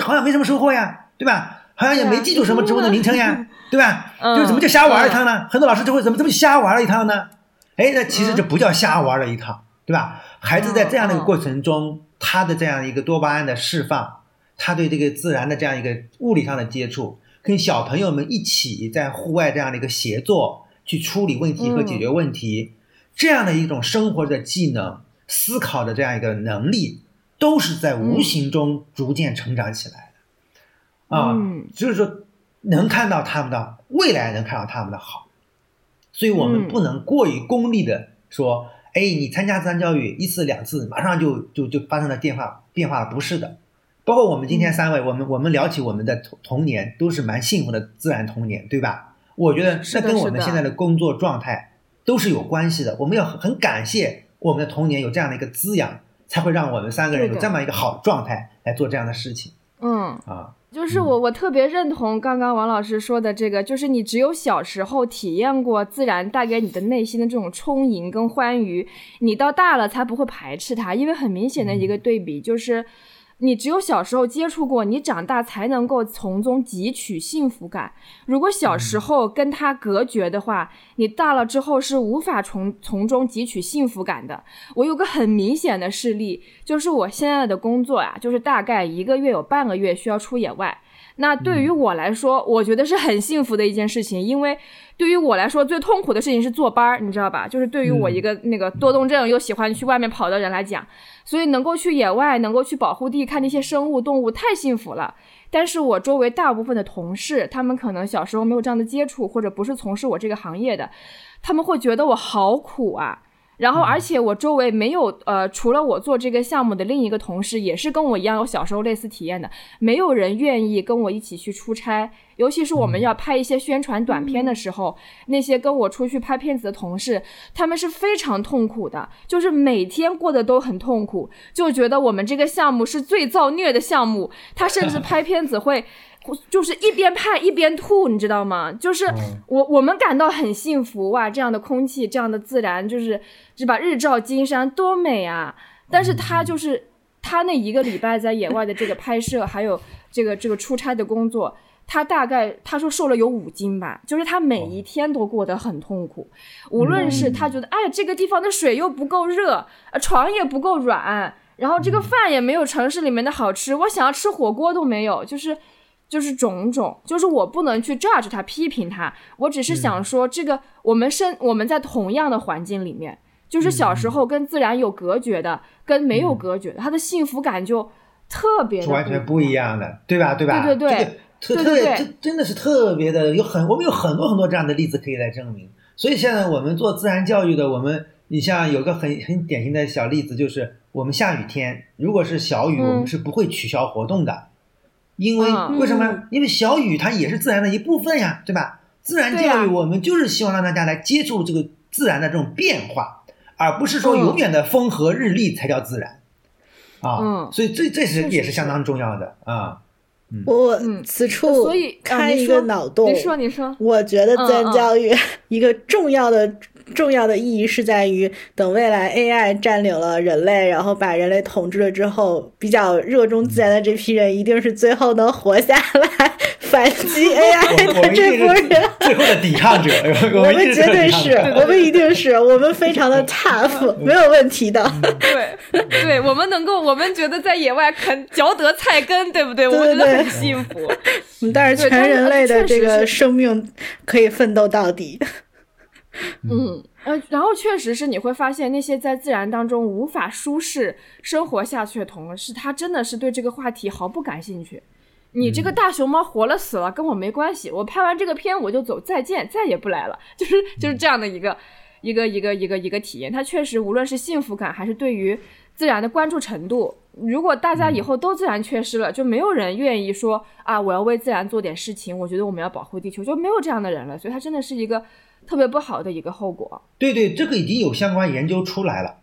好像没什么收获呀，对吧？好像也没记住什么植物的名称呀，对 吧？嗯就是怎么就瞎玩了一趟呢？很多老师就会怎么这么瞎玩了一趟呢？哎，那其实这不叫瞎玩了一趟，对吧？孩子在这样的一个过程中，他的这样一个多巴胺的释放，他对这个自然的这样一个物理上的接触，跟小朋友们一起在户外这样的一个协作，去处理问题和解决问题，这样的一种生活的技能、思考的这样一个能力，都是在无形中逐渐成长起来的。啊，嗯就是说能看到他们的未来，能看到他们的好，所以我们嗯不能过于功利的说，哎，你参加自然教育一次两次，马上就就就发生了变化变化了，不是的。包括我们今天三位，我们我们聊起我们的童童年，都是蛮幸福的自然童年，对吧？我觉得是的这跟我们现在的工作状态都是有关系的。我们要很很感谢我们的童年有这样的一个滋养，才会让我们三个人有这么一个好的状态来做这样的事情嗯。啊。就是我，我特别认同刚刚王老师说的这个，就是你只有小时候体验过自然带给你的内心的这种充盈跟欢愉，你到大了才不会排斥它。因为很明显的一个对比就是，你只有小时候接触过，你长大才能够从中汲取幸福感。如果小时候跟他隔绝的话，你大了之后是无法从从中汲取幸福感的。我有个很明显的事例，就是我现在的工作呀、就是大概一个月有半个月需要出野外。那对于我来说，我觉得是很幸福的一件事情，因为对于我来说最痛苦的事情是坐班儿，你知道吧？就是对于我一个那个多动症又喜欢去外面跑的人来讲，所以能够去野外，能够去保护地看那些生物动物，太幸福了。但是我周围大部分的同事，他们可能小时候没有这样的接触，或者不是从事我这个行业的，他们会觉得我好苦啊。然后，而且我周围没有呃，除了我做这个项目的另一个同事，也是跟我一样有小时候类似体验的，没有人愿意跟我一起去出差。尤其是我们要拍一些宣传短片的时候，那些跟我出去拍片子的同事，他们是非常痛苦的，就是每天过得都很痛苦，就觉得我们这个项目是最造孽的项目。他甚至 拍片子会。就是一边拍一边吐，你知道吗？就是我我们感到很幸福哇，这样的空气，这样的自然，就是是吧？日照金山多美啊！但是他就是他那一个礼拜在野外的这个拍摄，还有这个这个出差的工作，他大概他说瘦了有五斤吧，就是他每一天都过得很痛苦，无论是他觉得哎这个地方的水又不够热，呃床也不够软，然后这个饭也没有城市里面的好吃，我想要吃火锅都没有，就是。就是种种，就是我不能去 judge 他、批评他，我只是想说，这个我们生我们在同样的环境里面，就是小时候跟自然有隔绝的，跟没有隔绝的，他的幸福感就特别的完全不一样的，对吧？对吧？对对对这个特对对对特别这真的是特别的，有很我们有很多很多这样的例子可以来证明。所以现在我们做自然教育的，我们你像有个很很典型的小例子，就是我们下雨天，如果是小雨，嗯我们是不会取消活动的，因为嗯为什么？因为小雨它也是自然的一部分呀，对吧？自然教育我们就是希望让大家来接触这个自然的这种变化，而不是说嗯永远的风和日丽才叫自然。啊，嗯所以这这是也是相当重要的啊。我嗯此处所以啊开一个脑洞，你说你说，我觉得自然教育 一个重要的重要的意义是在于，等未来 AI 占领了人类，然后把人类统治了之后，比较热衷自然的这批人，一定是最后能活下来，反击 AI 的这波人，最后的抵抗者。我们绝对是，我们一定是，我们非常的 tough，没有问题的。对，对我们能够，我们觉得在野外啃嚼得菜根，对不对？我们觉得很幸福。但是全人类的这个生命可以奋斗到底。嗯，呃，然后确实是你会发现，那些在自然当中无法舒适生活下去的同事，他真的是对这个话题毫不感兴趣。你这个大熊猫活了死了跟我没关系，我拍完这个片我就走，再见，再也不来了。就是就是这样的一个一个一个一个一个体验。它确实无论是幸福感还是对于自然的关注程度，如果大家以后都自然缺失了，就没有人愿意说啊，我要为自然做点事情。我觉得我们要保护地球，就没有这样的人了。所以它真的是一个。特别不好的一个后果。对对，这个已经有相关研究出来了，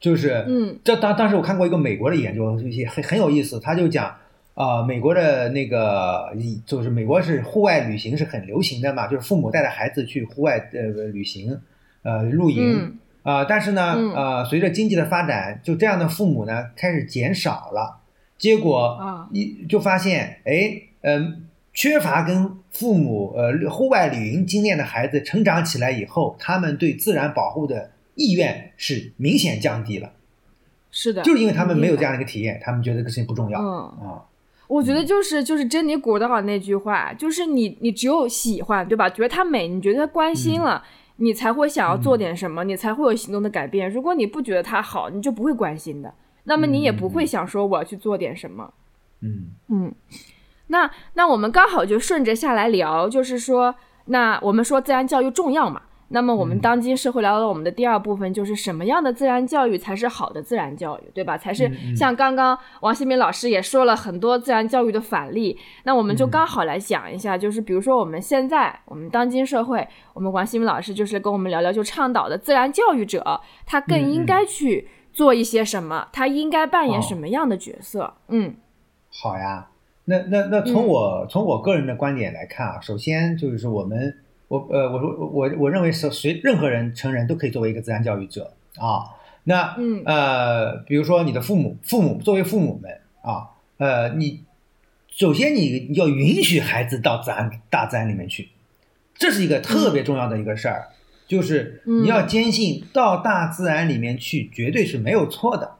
就是，嗯，这当当时我看过一个美国的研究，也很很有意思。他就讲，啊，美国的那个，就是美国是户外旅行是很流行的嘛，就是父母带着孩子去户外呃旅行，呃露营，啊，但是呢，呃，随着经济的发展，就这样的父母呢开始减少了，结果一就发现，哎，嗯。缺乏跟父母呃户外旅行经验的孩子成长起来以后，他们对自然保护的意愿是明显降低了。是的，就是因为他们没有这样的一个体验，他们觉得这个事情不重要。嗯啊，我觉得就是就是珍妮古道那句话，就是你你只有喜欢对吧？觉得它美，你觉得它关心了，你才会想要做点什么，你才会有行动的改变。如果你不觉得它好，你就不会关心的，那么你也不会想说我要去做点什么。嗯嗯。那那我们刚好就顺着下来聊，就是说，那我们说自然教育重要嘛？那么我们当今社会聊到我们的第二部分，就是什么样的自然教育才是好的自然教育，对吧？才是像刚刚王新民老师也说了很多自然教育的反例，那我们就刚好来讲一下，就是比如说我们现在我们当今社会，我们王新民老师就是跟我们聊聊，就倡导的自然教育者，他更应该去做一些什么，他应该扮演什么样的角色？嗯，好呀。那那那从我从我个人的观点来看啊，首先就是我们我呃我说我我认为是随任何人成人都可以作为一个自然教育者啊。那嗯呃比如说你的父母父母作为父母们啊呃你首先你要允许孩子到自然大自然里面去，这是一个特别重要的一个事儿，就是你要坚信到大自然里面去绝对是没有错的。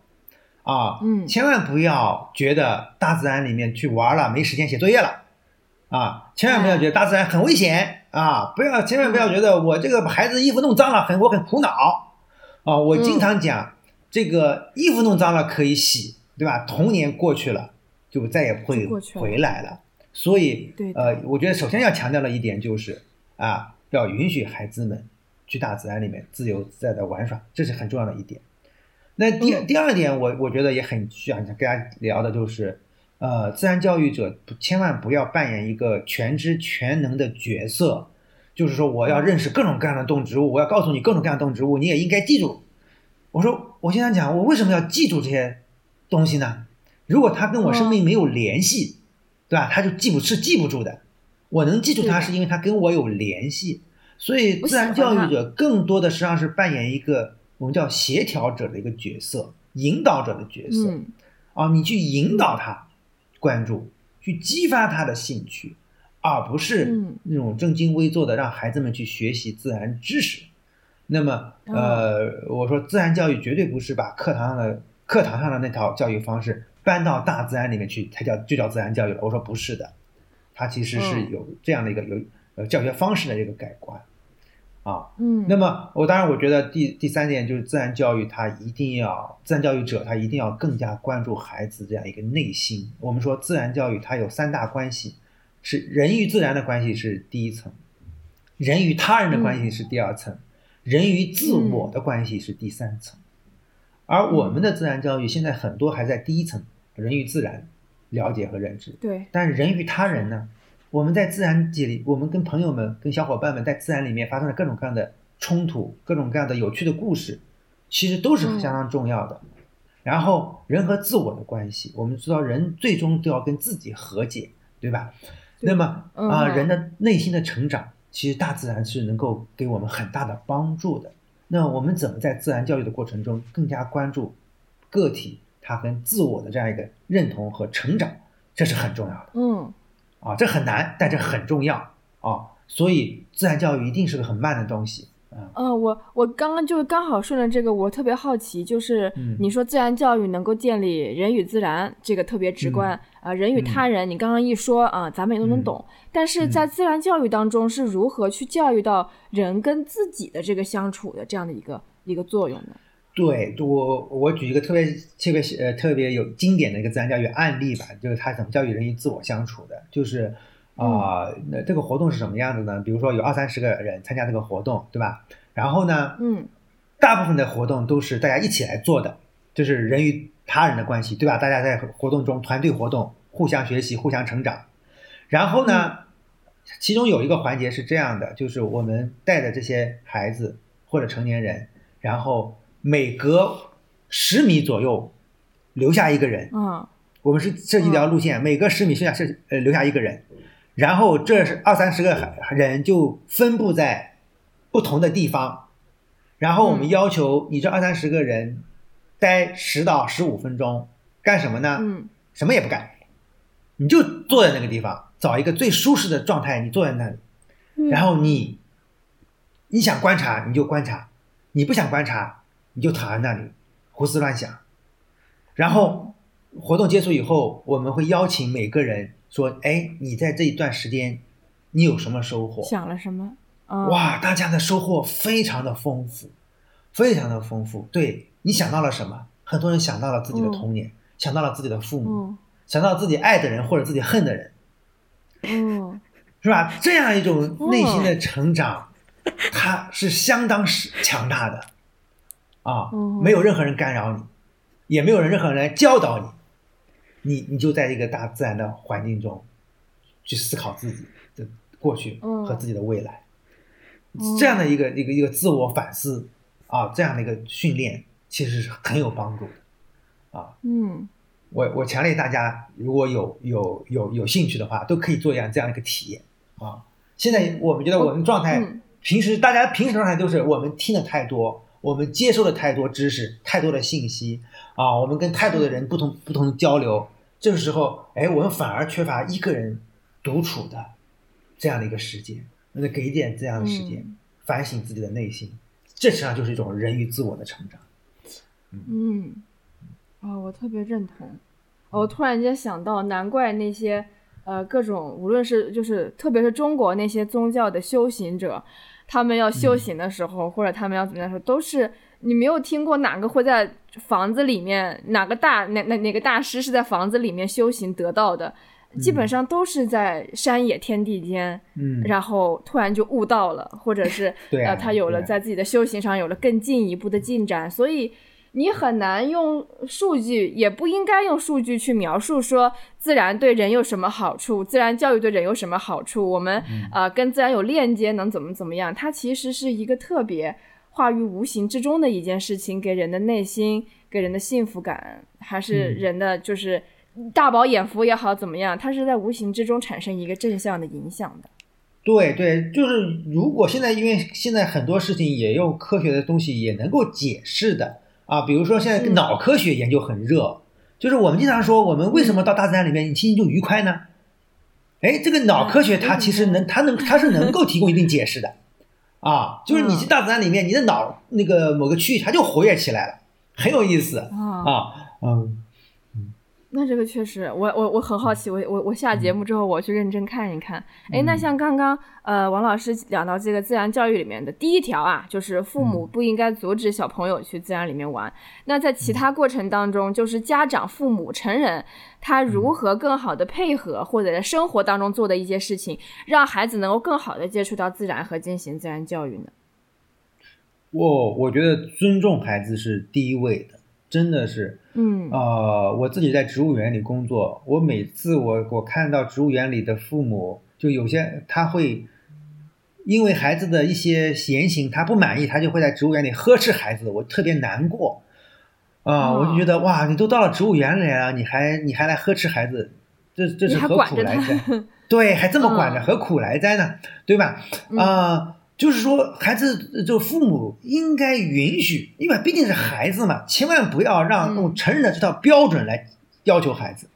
啊，嗯，千万不要觉得大自然里面去玩了没时间写作业了，啊，千万不要觉得大自然很危险啊，不要，千万不要觉得我这个孩子衣服弄脏了很我很苦恼，啊，我经常讲这个衣服弄脏了可以洗，对吧？童年过去了就再也不会回来了，所以，呃，我觉得首先要强调的一点就是啊，要允许孩子们去大自然里面自由自在的玩耍，这是很重要的一点。那第第二点，我我觉得也很需要跟大家聊的，就是，呃，自然教育者千万不要扮演一个全知全能的角色，就是说我要认识各种各样的动植物，我要告诉你各种各样的动植物，你也应该记住。我说，我经常讲，我为什么要记住这些东西呢？如果它跟我生命没有联系，对吧？他就记不是记不住的。我能记住它，是因为它跟我有联系。所以，自然教育者更多的实际上是扮演一个。我们叫协调者的一个角色，引导者的角色，啊，你去引导他关注，去激发他的兴趣，而不是那种正襟危坐的让孩子们去学习自然知识。那么，呃，我说自然教育绝对不是把课堂上的课堂上的那套教育方式搬到大自然里面去才叫就叫自然教育了。我说不是的，它其实是有这样的一个有呃教学方式的这个改观。啊，嗯，那么我当然我觉得第第三点就是自然教育，它一定要自然教育者他一定要更加关注孩子这样一个内心。我们说自然教育它有三大关系，是人与自然的关系是第一层，人与他人的关系是第二层，人与自我的关系是第三层。而我们的自然教育现在很多还在第一层，人与自然了解和认知，对，但是人与他人呢？我们在自然界里，我们跟朋友们、跟小伙伴们在自然里面发生了各种各样的冲突，各种各样的有趣的故事，其实都是相当重要的。然后人和自我的关系，我们知道人最终都要跟自己和解，对吧？那么啊，人的内心的成长其实大自然是能够给我们很大的帮助的。那我们怎么在自然教育的过程中更加关注个体他跟自我的这样一个认同和成长？这是很重要的。嗯啊，这很难，但这很重要啊。所以自然教育一定是个很慢的东西。嗯，我我刚刚就刚好顺着这个，我特别好奇，就是嗯你说自然教育能够建立人与自然，这个特别直观啊、人与他人，你刚刚一说啊、咱们也都能嗯懂。但是在自然教育当中，是如何去教育到人跟自己的这个相处的这样的一个一个作用呢？对我，我举一个特别特别呃特别有经典的一个自然教育案例吧，就是他怎么教育人与自我相处的，就是啊、那这个活动是什么样子呢？比如说有二三十个人参加这个活动，对吧？然后呢，嗯大部分的活动都是大家一起来做的，就是人与他人的关系，对吧？大家在活动中团队活动，互相学习，互相成长。然后呢，其中有一个环节是这样的，就是我们带着这些孩子或者成年人，然后每隔十米左右留下一个人，嗯。我们是设计一条路线，每隔十米剩下设呃留下一个人，然后这是二三十个孩人就分布在不同的地方，然后我们嗯。要求你这二三十个人待十到十五分钟，干什么呢？嗯。什么也不干，你就坐在那个地方，找一个最舒适的状态，你坐在那里，嗯。然后你你想观察你就观察，你不想观察你就躺在那里胡思乱想。然后活动结束以后，我们会邀请每个人说：“哎，你在这一段时间你有什么收获？”想了什么？啊、哇，大家的收获非常的丰富，非常的丰富。对你想到了什么？很多人想到了自己的嗯童年，想到了自己的父母，嗯想到自己爱的人或者自己恨的人，嗯是吧？这样一种内心的成长，它是相当是强大的啊，嗯没有任何人干扰你，也没有人任何人来教导你，你你就在一个大自然的环境中去思考自己的过去嗯。和自己的未来，嗯。这样的一个一个一个自我反思啊，这样的一个训练其实是很有帮助的啊。嗯。我我强烈大家如果有有有有兴趣的话，都可以做一样这样的一个体验啊。现在我们觉得我们状态，嗯。平时大家平时状态都是我们听的太多，我们接受了太多知识、太多的信息啊，我们跟太多的人不同不同交流，这个时候，哎，我们反而缺乏一个人独处的这样的一个时间，那给一点这样的时间、嗯反省自己的内心，这实际上就是一种人与自我的成长。嗯，哦，我特别认同。哦我突然间想到，难怪那些呃各种，无论是就是特别是中国那些宗教的修行者，他们要修行的时候，或者他们要怎么样的时候，都是你没有听过哪个会在房子里面，哪个大哪哪哪个大师是在房子里面修行得到的，基本上都是在山野天地间，嗯，然后突然就悟到了，或者是 呃，他有了在自己的修行上有了更进一步的进展，所以你很难用数据，也不应该用数据去描述说自然对人有什么好处，自然教育对人有什么好处，我们嗯呃跟自然有链接能怎么怎么样，它其实是一个特别化于无形之中的一件事情，给人的内心、给人的幸福感，还是嗯人的就是。大饱眼福也好，怎么样？它是在无形之中产生一个正向的影响的。对对，就是如果现在因为现在很多事情也用科学的东西也能够解释的啊，比如说现在嗯脑科学研究很热，就是我们经常说我们为什么到大自然里面你心情就愉快呢？哎，这个脑科学它其实能它能它是能够提供一定解释的 啊，就是你去大自然里面，你的脑那个某个区域它就活跃起来了，很有意思啊啊，嗯。那这个确实，我我我很好奇，我我我下节目之后我去认真看一看。哎，那嗯像刚刚呃王老师讲到这个自然教育里面的第一条啊，就是父母嗯不应该阻止小朋友去自然里面玩。那在其他过程当中，就是家长、父母、成人他如何更好的配合，或者在生活当中做的一些事情，让孩子能够更好的接触到自然和进行自然教育呢？我我觉得尊重孩子是第一位的，真的是。嗯呃，我自己在植物园里工作，我每次我我看到植物园里的父母，就有些他会因为孩子的一些言行他不满意，他就会在植物园里呵斥孩子，我特别难过。啊、我就觉得哇，你都到了植物园里了，你还你还来呵斥孩子，这这是何苦来哉？对，还这么 管着，嗯何苦来哉呢？对吧？啊、就是说，孩子就父母应该允许，因为毕竟是孩子嘛，千万不要让嗯。用成人的这套标准来要求孩子。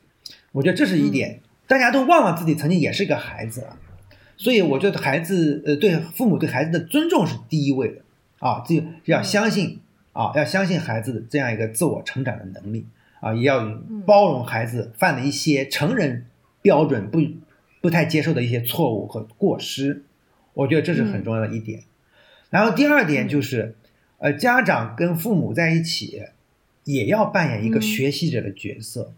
我觉得这是一点，大家都忘了自己曾经也是一个孩子了，所以我觉得孩子呃对父母对孩子的尊重是第一位的。啊，这要相信啊，要相信孩子的这样一个自我成长的能力啊，也要包容孩子犯的一些成人标准不不太接受的一些错误和过失，我觉得这是很重要的一点。然后第二点就是，呃，家长跟父母在一起也要扮演一个嗯学习者的角色。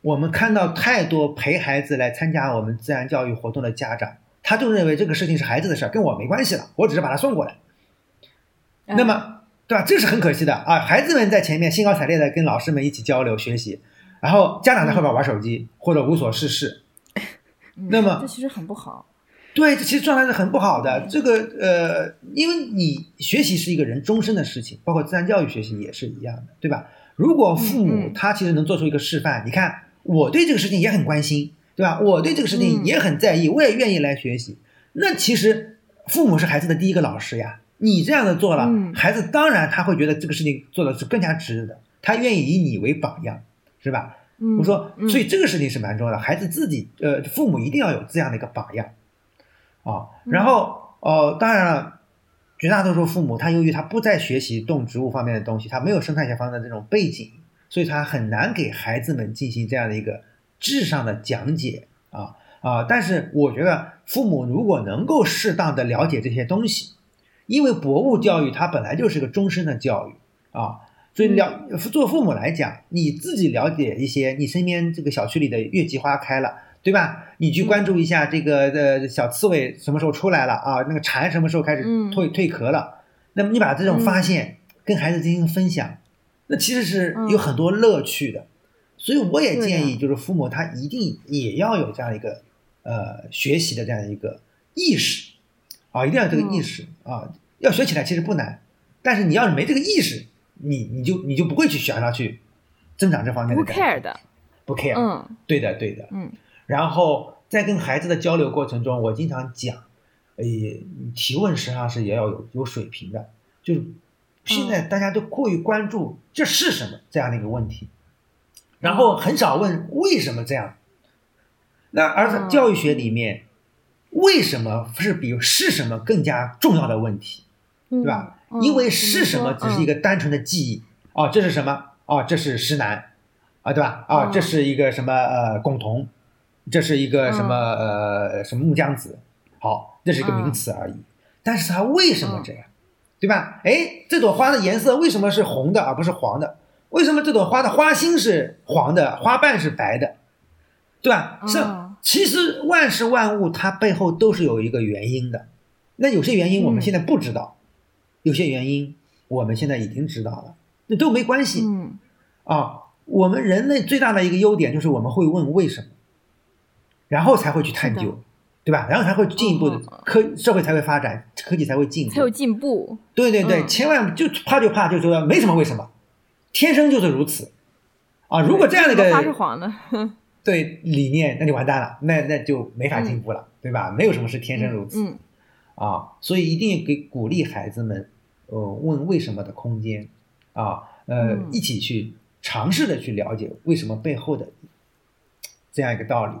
我们看到太多陪孩子来参加我们自然教育活动的家长，他就认为这个事情是孩子的事儿，跟我没关系了，我只是把他送过来。嗯那么，对吧？这是很可惜的啊！孩子们在前面兴高采烈的跟老师们一起交流学习，然后家长在后边玩手机、或者无所事事。嗯那么这其实很不好。对，这其实状态是很不好的。这个呃，因为你学习是一个人终身的事情，包括自然教育学习也是一样的，对吧？如果父母他其实能做出一个示范，你看我对这个事情也很关心，对吧？我对这个事情嗯也很在意，我也愿意来学习。那其实父母是孩子的第一个老师呀。你这样的做了，嗯孩子当然他会觉得这个事情做的是更加值的，他愿意以你为榜样，是吧？嗯，我说，嗯所以这个事情是蛮重要的，孩子自己呃，父母一定要有这样的一个榜样啊。然后呃，当然了，绝大多数父母他由于他不再学习动植物方面的东西，他没有生态学方面的这种背景，所以他很难给孩子们进行这样的一个知识上的讲解啊啊。但是我觉得父母如果能够适当的了解这些东西，因为博物教育它本来就是个终身的教育啊。所以了，做父母来讲，你自己了解一些，你身边这个小区里的月季花开了，对吧？你去关注一下这个呃小刺猬什么时候出来了啊？那个蝉什么时候开始嗯蜕蜕壳了？那么你把这种发现跟孩子进行分享，那其实是有很多乐趣的。所以我也建议，就是父母他一定也要有这样一个呃学习的这样一个意识啊，一定要有这个意识啊。要学起来其实不难，但是你要是没这个意识，你你就你就不会去想要去增长这方面的不 care 的，不 care，、嗯对的对的。嗯然后在跟孩子的交流过程中，我经常讲，呃，提问实际上是也要有有水平的，就是现在大家都过于关注这是什么这样的一个问题，然后很少问为什么这样。那而在嗯教育学里面，为什么是比是什么更加重要的问题，对吧？嗯因为是什么只是一个单纯的记忆，哦，这是什么？哦，这是石楠，啊，对吧？啊，嗯这是一个什么呃贡桐，这是一个什么嗯呃什么木姜子，好，这是一个名词而已。但是它为什么这样，对吧？哎，这朵花的颜色为什么是红的而不是黄的？为什么这朵花的花心是黄的，花瓣是白的，对吧？是嗯，其实万事万物它背后都是有一个原因的。那有些原因我们嗯现在不知道，有些原因我们现在已经知道了，那都没关系。嗯啊，我们人类最大的一个优点就是我们会问为什么，然后才会去探究，对吧？然后才会进一步的嗯科社会才会发展，科技才会进步才有。进步。对对对，嗯千万就怕就怕就说没什么为什么，天生就是如此啊！如果这样的一个 对理念，那就完蛋了，那那就没法进步了，对吧？没有什么是天生如此。嗯啊，所以一定给鼓励孩子们，呃，问为什么的空间，啊，呃，嗯一起去尝试的去了解为什么背后的这样一个道理，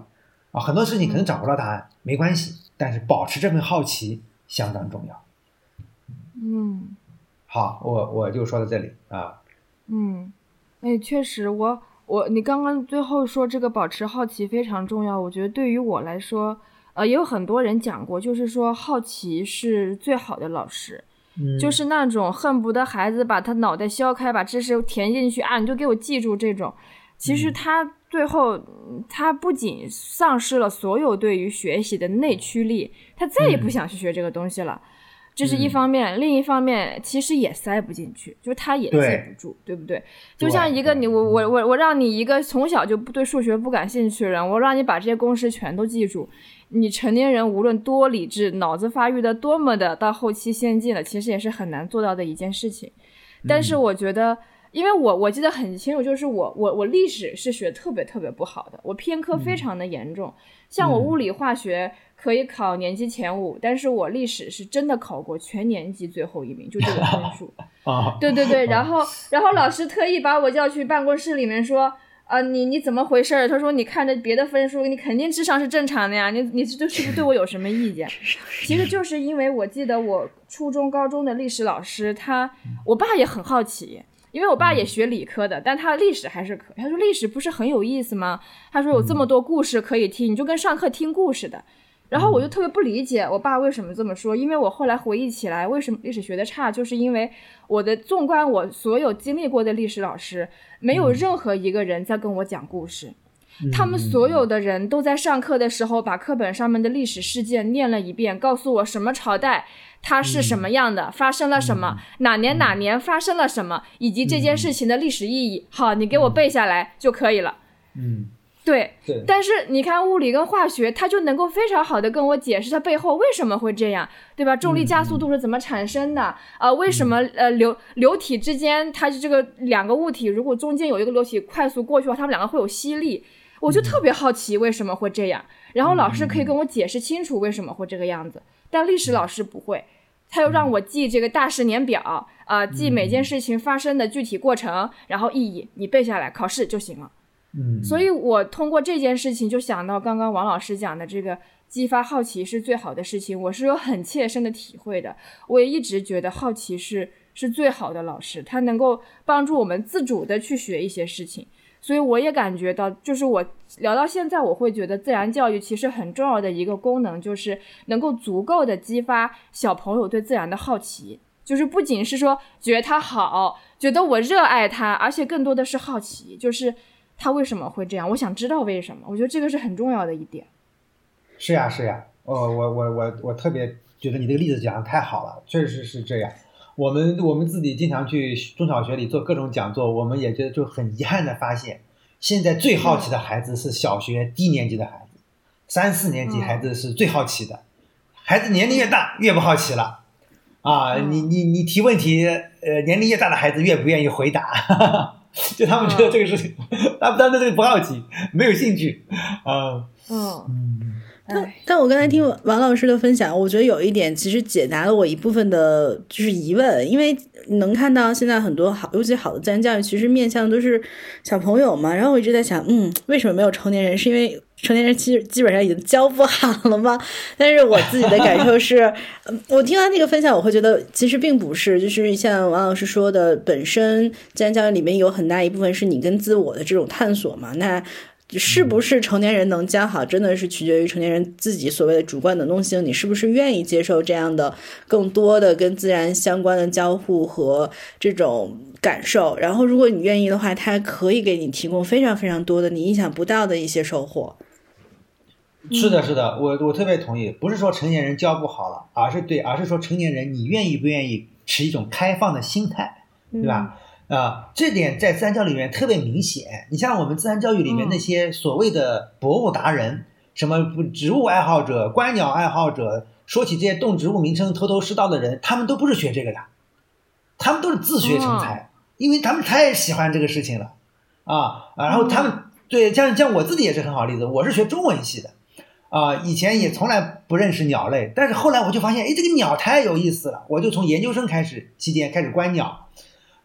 啊，很多事情可能找不到答案，没关系，但是保持这份好奇相当重要。嗯好，我我就说到这里啊，嗯，哎，确实，我我你刚刚最后说这个保持好奇非常重要，我觉得对于我来说，呃，也有很多人讲过，就是说好奇是最好的老师。嗯，就是那种恨不得孩子把他脑袋削开，把知识填进去啊，你就给我记住这种。其实嗯他最后，嗯他不仅丧失了所有对于学习的内驱力，他再也不嗯想去学这个东西了。这是一嗯方面，另一方面其实也塞不进去，就是他也记不住，对不对？就像一个你我我我我让你一个从小就不对数学不感兴趣的人，我让你把这些公式全都记住，你成年人无论多理智，脑子发育的多么的到后期先进了，其实也是很难做到的一件事情。但是我觉得，因为我我记得很清楚，就是我我我历史是学特别特别不好的，我偏科非常的严重。像我物理化学可以考年级前五，但是我历史是真的考过全年级最后一名，就这个分数。啊，对对对，然后 然后老师特意把我叫去办公室里面说。啊，你你怎么回事？他说你看着别的分数，你肯定智商是正常的呀。你你这是不是对我有什么意见？其实就是因为我记得我初中、高中的历史老师，他我爸也很好奇，因为我爸也学理科的，但他历史还是可。他说历史不是很有意思吗？他说有这么多故事可以听，你就跟上课听故事的。然后我就特别不理解我爸为什么这么说，因为我后来回忆起来，为什么历史学的差，就是因为我的纵观我所有经历过的历史老师，没有任何一个人在跟我讲故事，他们所有的人都在上课的时候把课本上面的历史事件念了一遍，告诉我什么朝代它是什么样的，发生了什么，哪年哪年发生了什么，以及这件事情的历史意义。好，你给我背下来就可以了。嗯。对，对，但是你看物理跟化学，它就能够非常好的跟我解释它背后为什么会这样，对吧？重力加速度是怎么产生的？啊，为什么呃流流体之间，它是这个两个物体，如果中间有一个流体快速过去的话，它们两个会有吸力，我就特别好奇为什么会这样。然后老师可以跟我解释清楚为什么会这个样子，但历史老师不会，他又让我记这个大事年表啊，记每件事情发生的具体过程，然后意义，你背下来考试就行了。嗯，所以我通过这件事情就想到刚刚王老师讲的这个激发好奇是最好的事情，我是有很切身的体会的。我也一直觉得好奇是是最好的老师，他能够帮助我们自主的去学一些事情。所以我也感觉到，就是我聊到现在，我会觉得自然教育其实很重要的一个功能，就是能够足够的激发小朋友对自然的好奇，就是不仅是说觉得它好，觉得我热爱它，而且更多的是好奇，就是。他为什么会这样？我想知道为什么。我觉得这个是很重要的一点。是呀，是呀。哦，我我我我特别觉得你这个例子讲的太好了，确实是这样。我们我们自己经常去中小学里做各种讲座，我们也觉得就很遗憾的发现，现在最好奇的孩子是小学低年级的孩子，三四年级孩子是最好奇的。孩子年龄越大越不好奇了。啊，你你你提问题，呃，年龄越大的孩子越不愿意回答。就他们觉得这个事情，他们对这个不好奇，没有兴趣，啊，嗯嗯。但但我刚才听王老师的分享，我觉得有一点其实解答了我一部分的就是疑问，因为能看到现在很多好，尤其好的自然教育，其实面向都是小朋友嘛。然后我一直在想，嗯，为什么没有成年人？是因为成年人其实基本上已经教不好了吗？但是我自己的感受是，我听完那个分享，我会觉得其实并不是，就是像王老师说的，本身自然教育里面有很大一部分是你跟自我的这种探索嘛。那是不是成年人能教好，真的是取决于成年人自己所谓的主观能动性。你是不是愿意接受这样的更多的跟自然相关的交互和这种感受？然后，如果你愿意的话，它可以给你提供非常非常多的你意想不到的一些收获。是的，是的，我我特别同意。不是说成年人教不好了，而是对，而是说成年人你愿意不愿意持一种开放的心态，对吧？啊，这点在自然教育里面特别明显。你像我们自然教育里面那些所谓的博物达人，什么植物爱好者、观鸟爱好者，说起这些动植物名称头头是道的人，他们都不是学这个的，他们都是自学成才，因为他们太喜欢这个事情了啊。然后他们对像像我自己也是很好例子，我是学中文系的啊，以前也从来不认识鸟类，但是后来我就发现，哎，这个鸟太有意思了，我就从研究生开始期间开始观鸟。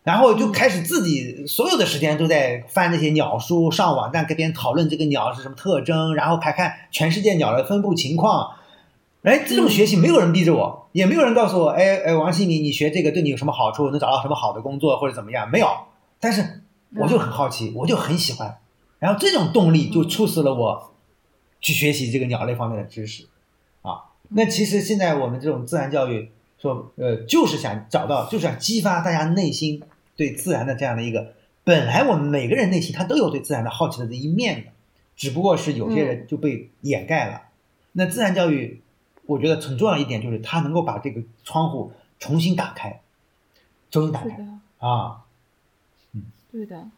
然后就开始自己所有的时间都在翻那些鸟书，上网站跟别人讨论这个鸟是什么特征，然后排看全世界鸟的分布情况。哎，这种学习没有人逼着我，也没有人告诉我，哎哎，王新民，你学这个对你有什么好处，能找到什么好的工作或者怎么样？没有。但是我就很好奇，我就很喜欢，然后这种动力就促使了我去学习这个鸟类方面的知识。啊，那其实现在我们这种自然教育说，呃，就是想找到，就是想激发大家内心。对自然的这样的一个，本来我们每个人内心他都有对自然的好奇的这一面的，只不过是有些人就被掩盖了。那自然教育，我觉得很重要一点就是它能够把这个窗户重新打开，重新打开啊，嗯，对的。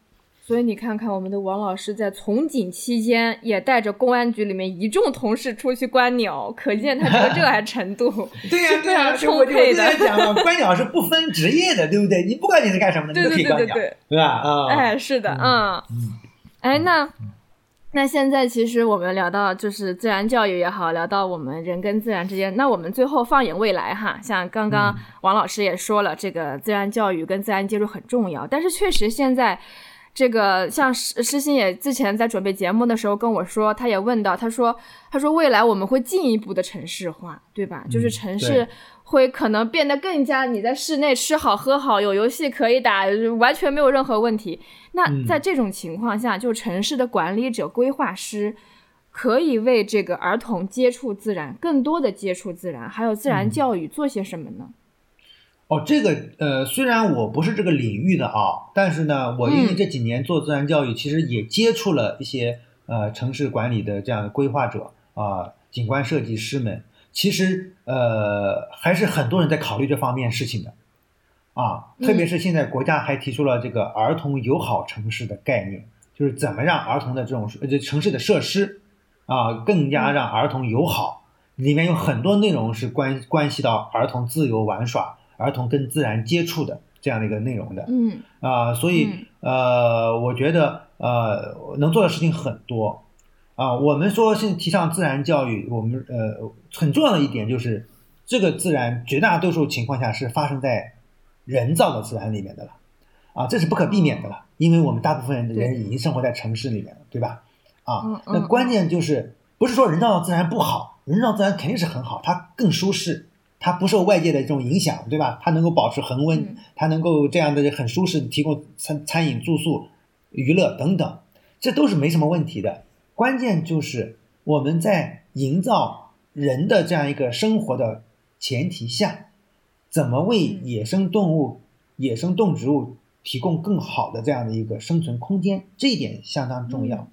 所以你看看，我们的王老师在从警期间也带着公安局里面一众同事出去观鸟，可见他这个热爱 程度对呀、对呀、常就我充沛的。我讲嘛，观鸟是不分职业的，对不对？你不管你是干什么的，你对对都可以观鸟，对对对，吧？啊、哎，是的，嗯，哎，那那现在其实我们聊到就是自然教育也好，聊到我们人跟自然之间，那我们最后放眼未来哈，像刚刚王老师也说了，这个自然教育跟自然接触很重要，但是确实现在。这个像诗诗欣也之前在准备节目的时候跟我说，他也问到，他说他说未来我们会进一步的城市化，对吧？就是城市会可能变得更加你在室内吃好喝好，有游戏可以打，完全没有任何问题。那嗯在这种情况下，就城市的管理者、规划师可以为这个儿童接触自然、更多的接触自然，还有自然嗯教育做些什么呢？哦，这个呃，虽然我不是这个领域的啊，但是呢，我因为嗯。这几年做自然教育，其实也接触了一些呃城市管理的这样的规划者啊、景观设计师们，其实呃还是很多人在考虑这方面事情的啊，特别是现在国家还提出了这个儿童友好城市的概念，就是怎么让儿童的这种呃这城市的设施啊更加让儿童友好，里面有很多内容是关关系到儿童自由玩耍。儿童跟自然接触的这样的一个内容的。嗯。啊、所以呃，我觉得呃能做的事情很多。啊、我们说现在提倡自然教育，我们呃很重要的一点就是这个自然绝大多数情况下是发生在人造的自然里面的了。啊，这是不可避免的了，因为我们大部分人的人已经生活在城市里面了，对吧？啊那关键就是不是说人造的自然不好，人造自然肯定是很好，它更舒适。它不受外界的这种影响，对吧？它能够保持恒温，嗯它能够这样的很舒适的提供餐餐饮、住宿、娱乐等等，这都是没什么问题的。关键就是我们在营造人的这样一个生活的前提下，怎么为野生动物、野生动植物提供更好的这样的一个生存空间，这一点相当重要。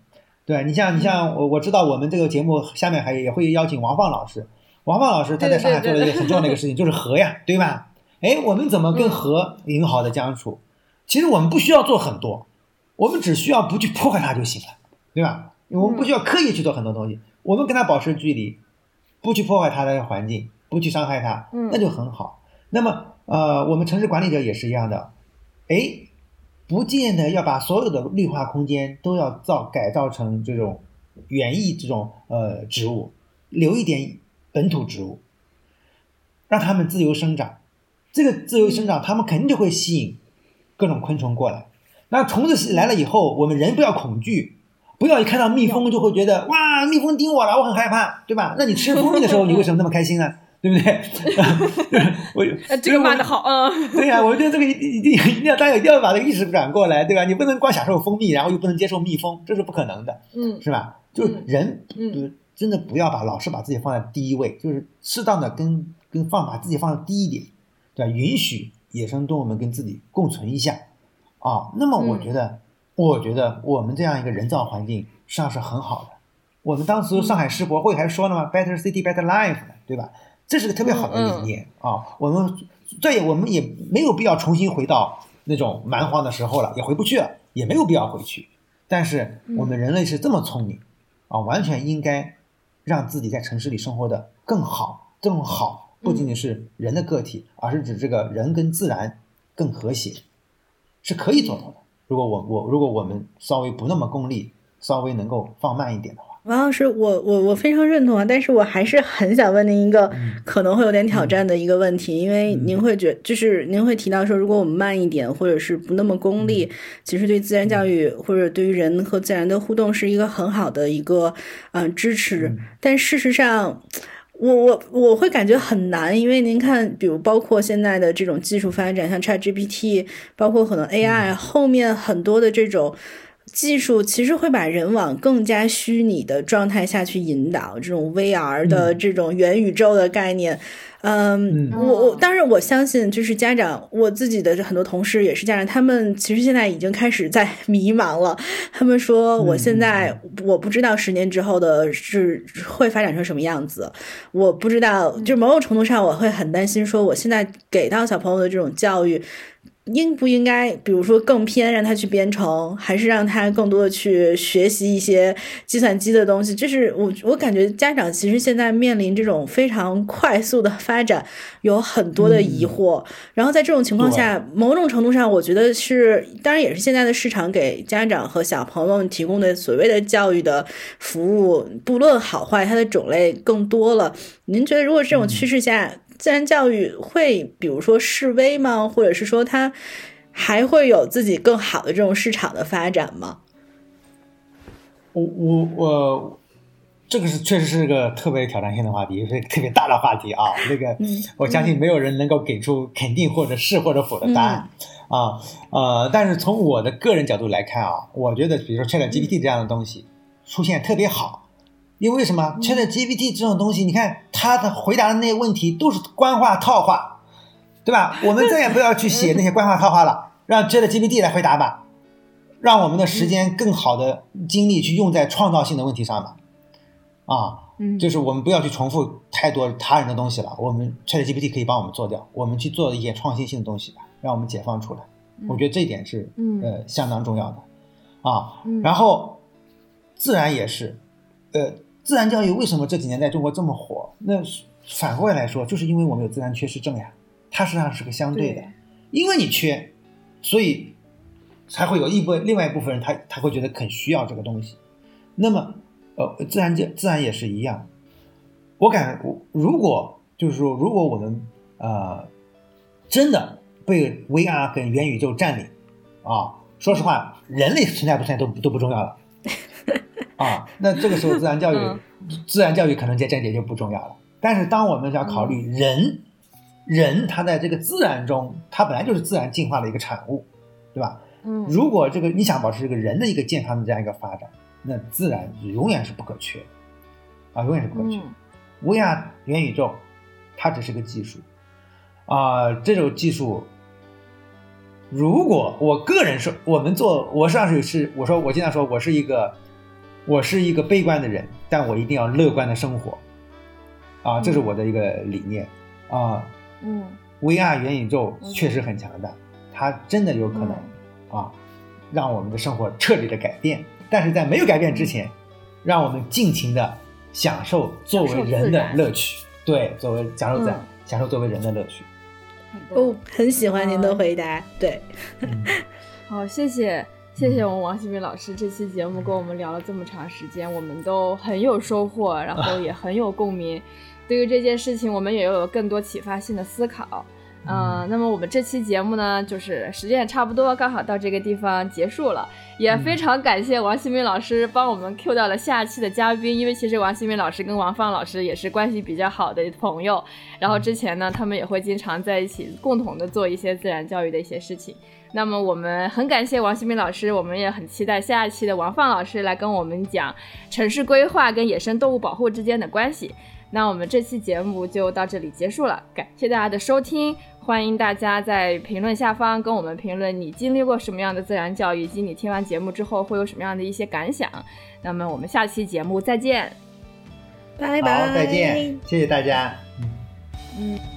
对你像你像我我知道我们这个节目下面还也会邀请王放老师，王放老师他在上海做了一个很重要的一个事情，就是和呀，对吧？哎，我们怎么跟和友好的相处？其实我们不需要做很多，我们只需要不去破坏它就行了，对吧？我们不需要刻意去做很多东西，我们跟它保持距离，不去破坏它的环境，不去伤害它，嗯那就很好。那么呃，我们城市管理者也是一样的，哎，不见得要把所有的绿化空间都要造改造成这种园艺这种呃植物，留一点本土植物，让它们自由生长。这个自由生长，它们肯定就会吸引各种昆虫过来。那虫子来了以后，我们人不要恐惧，不要一看到蜜蜂就会觉得哇，蜜蜂叮我了，我很害怕，对吧？那你吃蜂蜜的时候，你为什么那么开心呢？对不对？我呃，这个骂的好，嗯，对呀、我觉得这个一定一定一定要大家一定要把这个意识转过来，对吧？你不能光享受蜂蜜，然后又不能接受蜜蜂，这是不可能的，嗯是吧？就是人，嗯就是真的不要把老是把自己放在第一位，就是适当的跟跟放把自己放在低一点，对吧？允许野生动物们跟自己共存一下啊。那么我嗯觉得，我觉得我们这样一个人造环境实际上是很好的。我们当时上海世博会还说了嘛，“Better City, Better Life”，对吧？这是个特别好的理念、啊。我们这也我们也没有必要重新回到那种蛮荒的时候了，也回不去了，也没有必要回去。但是我们人类是这么聪明啊，完全应该让自己在城市里生活的更好，更好，不仅仅是人的个体，而是指这个人跟自然更和谐，是可以做到的。如果我我如果我们稍微不那么功利，稍微能够放慢一点的话，王老师，我我我非常认同啊，但是我还是很想问您一个可能会有点挑战的一个问题，因为您会觉就是您会提到说，如果我们慢一点，或者是不那么功利，其实对自然教育或者对于人和自然的互动是一个很好的一个嗯、呃支持，但事实上。我我我会感觉很难，因为您看，比如包括现在的这种技术发展，像 ChatGPT，包括可能 AI，、后面很多的这种技术，其实会把人往更加虚拟的状态下去引导，这种 VR 的这种元宇宙的概念。嗯，我我当然我相信，就是家长，我自己的很多同事也是家长，他们其实现在已经开始在迷茫了。他们说，我现在我不知道十年之后的是会发展成什么样子，我不知道，就某种程度上我会很担心，说我现在给到小朋友的这种教育。应不应该，比如说更偏让他去编程，还是让他更多的去学习一些计算机的东西？就是我我感觉家长其实现在面临这种非常快速的发展，有很多的疑惑。然后在这种情况下，某种程度上，我觉得是，当然也是现在的市场给家长和小朋友们提供的所谓的教育的服务，不论好坏，它的种类更多了。您觉得，如果这种趋势下？自然教育会，比如说示威吗？或者是说它还会有自己更好的这种市场的发展吗？我我我，这个是确实是个特别挑战性的话题，是特别大的话题啊。那个，我相信没有人能够给出肯定或者是或者否的答案啊。呃，但是从我的个人角度来看啊，我觉得比如说 ChatGPT 这样的东西出现特别好。因为什么？ChatGPT 这种东西，你看它的回答的那些问题都是官话套话，对吧？我们再也不要去写那些官话套话了，让 ChatGPT 来回答吧，让我们的时间更好的精力去用在创造性的问题上吧。啊，就是我们不要去重复太多他人的东西了，我们 ChatGPT 可以帮我们做掉，我们去做一些创新性的东西吧，让我们解放出来。我觉得这一点是呃相当重要的啊。然后自然也是，呃。自然教育为什么这几年在中国这么火？那反过来说，就是因为我们有自然缺失症呀。它实际上是个相对的，因为你缺，所以才会有一部另外一部分人，他他会觉得很需要这个东西。那么，呃，自然界自然也是一样。我感，如果就是说，如果我们呃真的被 VR 跟元宇宙占领啊，说实话，人类存在不存在都都不重要了。啊，那这个时候自然教育，自然教育可能在这点就不重要了。但是当我们要考虑人，人他在这个自然中，他本来就是自然进化的一个产物，对吧？嗯，如果这个你想保持这个人的一个健康的这样一个发展，那自然永远是不可缺的，啊，永远是不可缺。VR 元宇宙，它只是个技术，啊，这种技术，如果我个人说，我们做，我实际上是是，我说我经常说我是一个。我是一个悲观的人，但我一定要乐观的生活，啊，这是我的一个理念啊。嗯，VR 元宇宙确实很强大，它真的有可能啊，让我们的生活彻底的改变。但是在没有改变之前，让我们尽情的享受作为人的乐趣。对，作为享受自然，享受作为人的乐趣。哦，很喜欢您的回答。对，好，谢谢。谢谢我们王新明老师这期节目跟我们聊了这么长时间，我们都很有收获，然后也很有共鸣。对于这件事情，我们也有更多启发性的思考。嗯，那么我们这期节目呢，就是时间也差不多，刚好到这个地方结束了。也非常感谢王新明老师帮我们 Q 到了下期的嘉宾，因为其实王新明老师跟王芳老师也是关系比较好的朋友，然后之前呢，他们也会经常在一起共同的做一些自然教育的一些事情。那么我们很感谢王新明老师，我们也很期待下一期的王放老师来跟我们讲城市规划跟野生动物保护之间的关系。那我们这期节目就到这里结束了，感谢大家的收听，欢迎大家在评论下方跟我们评论你经历过什么样的自然教育，以及你听完节目之后会有什么样的一些感想。那么我们下期节目再见，拜拜，再见，谢谢大家，嗯。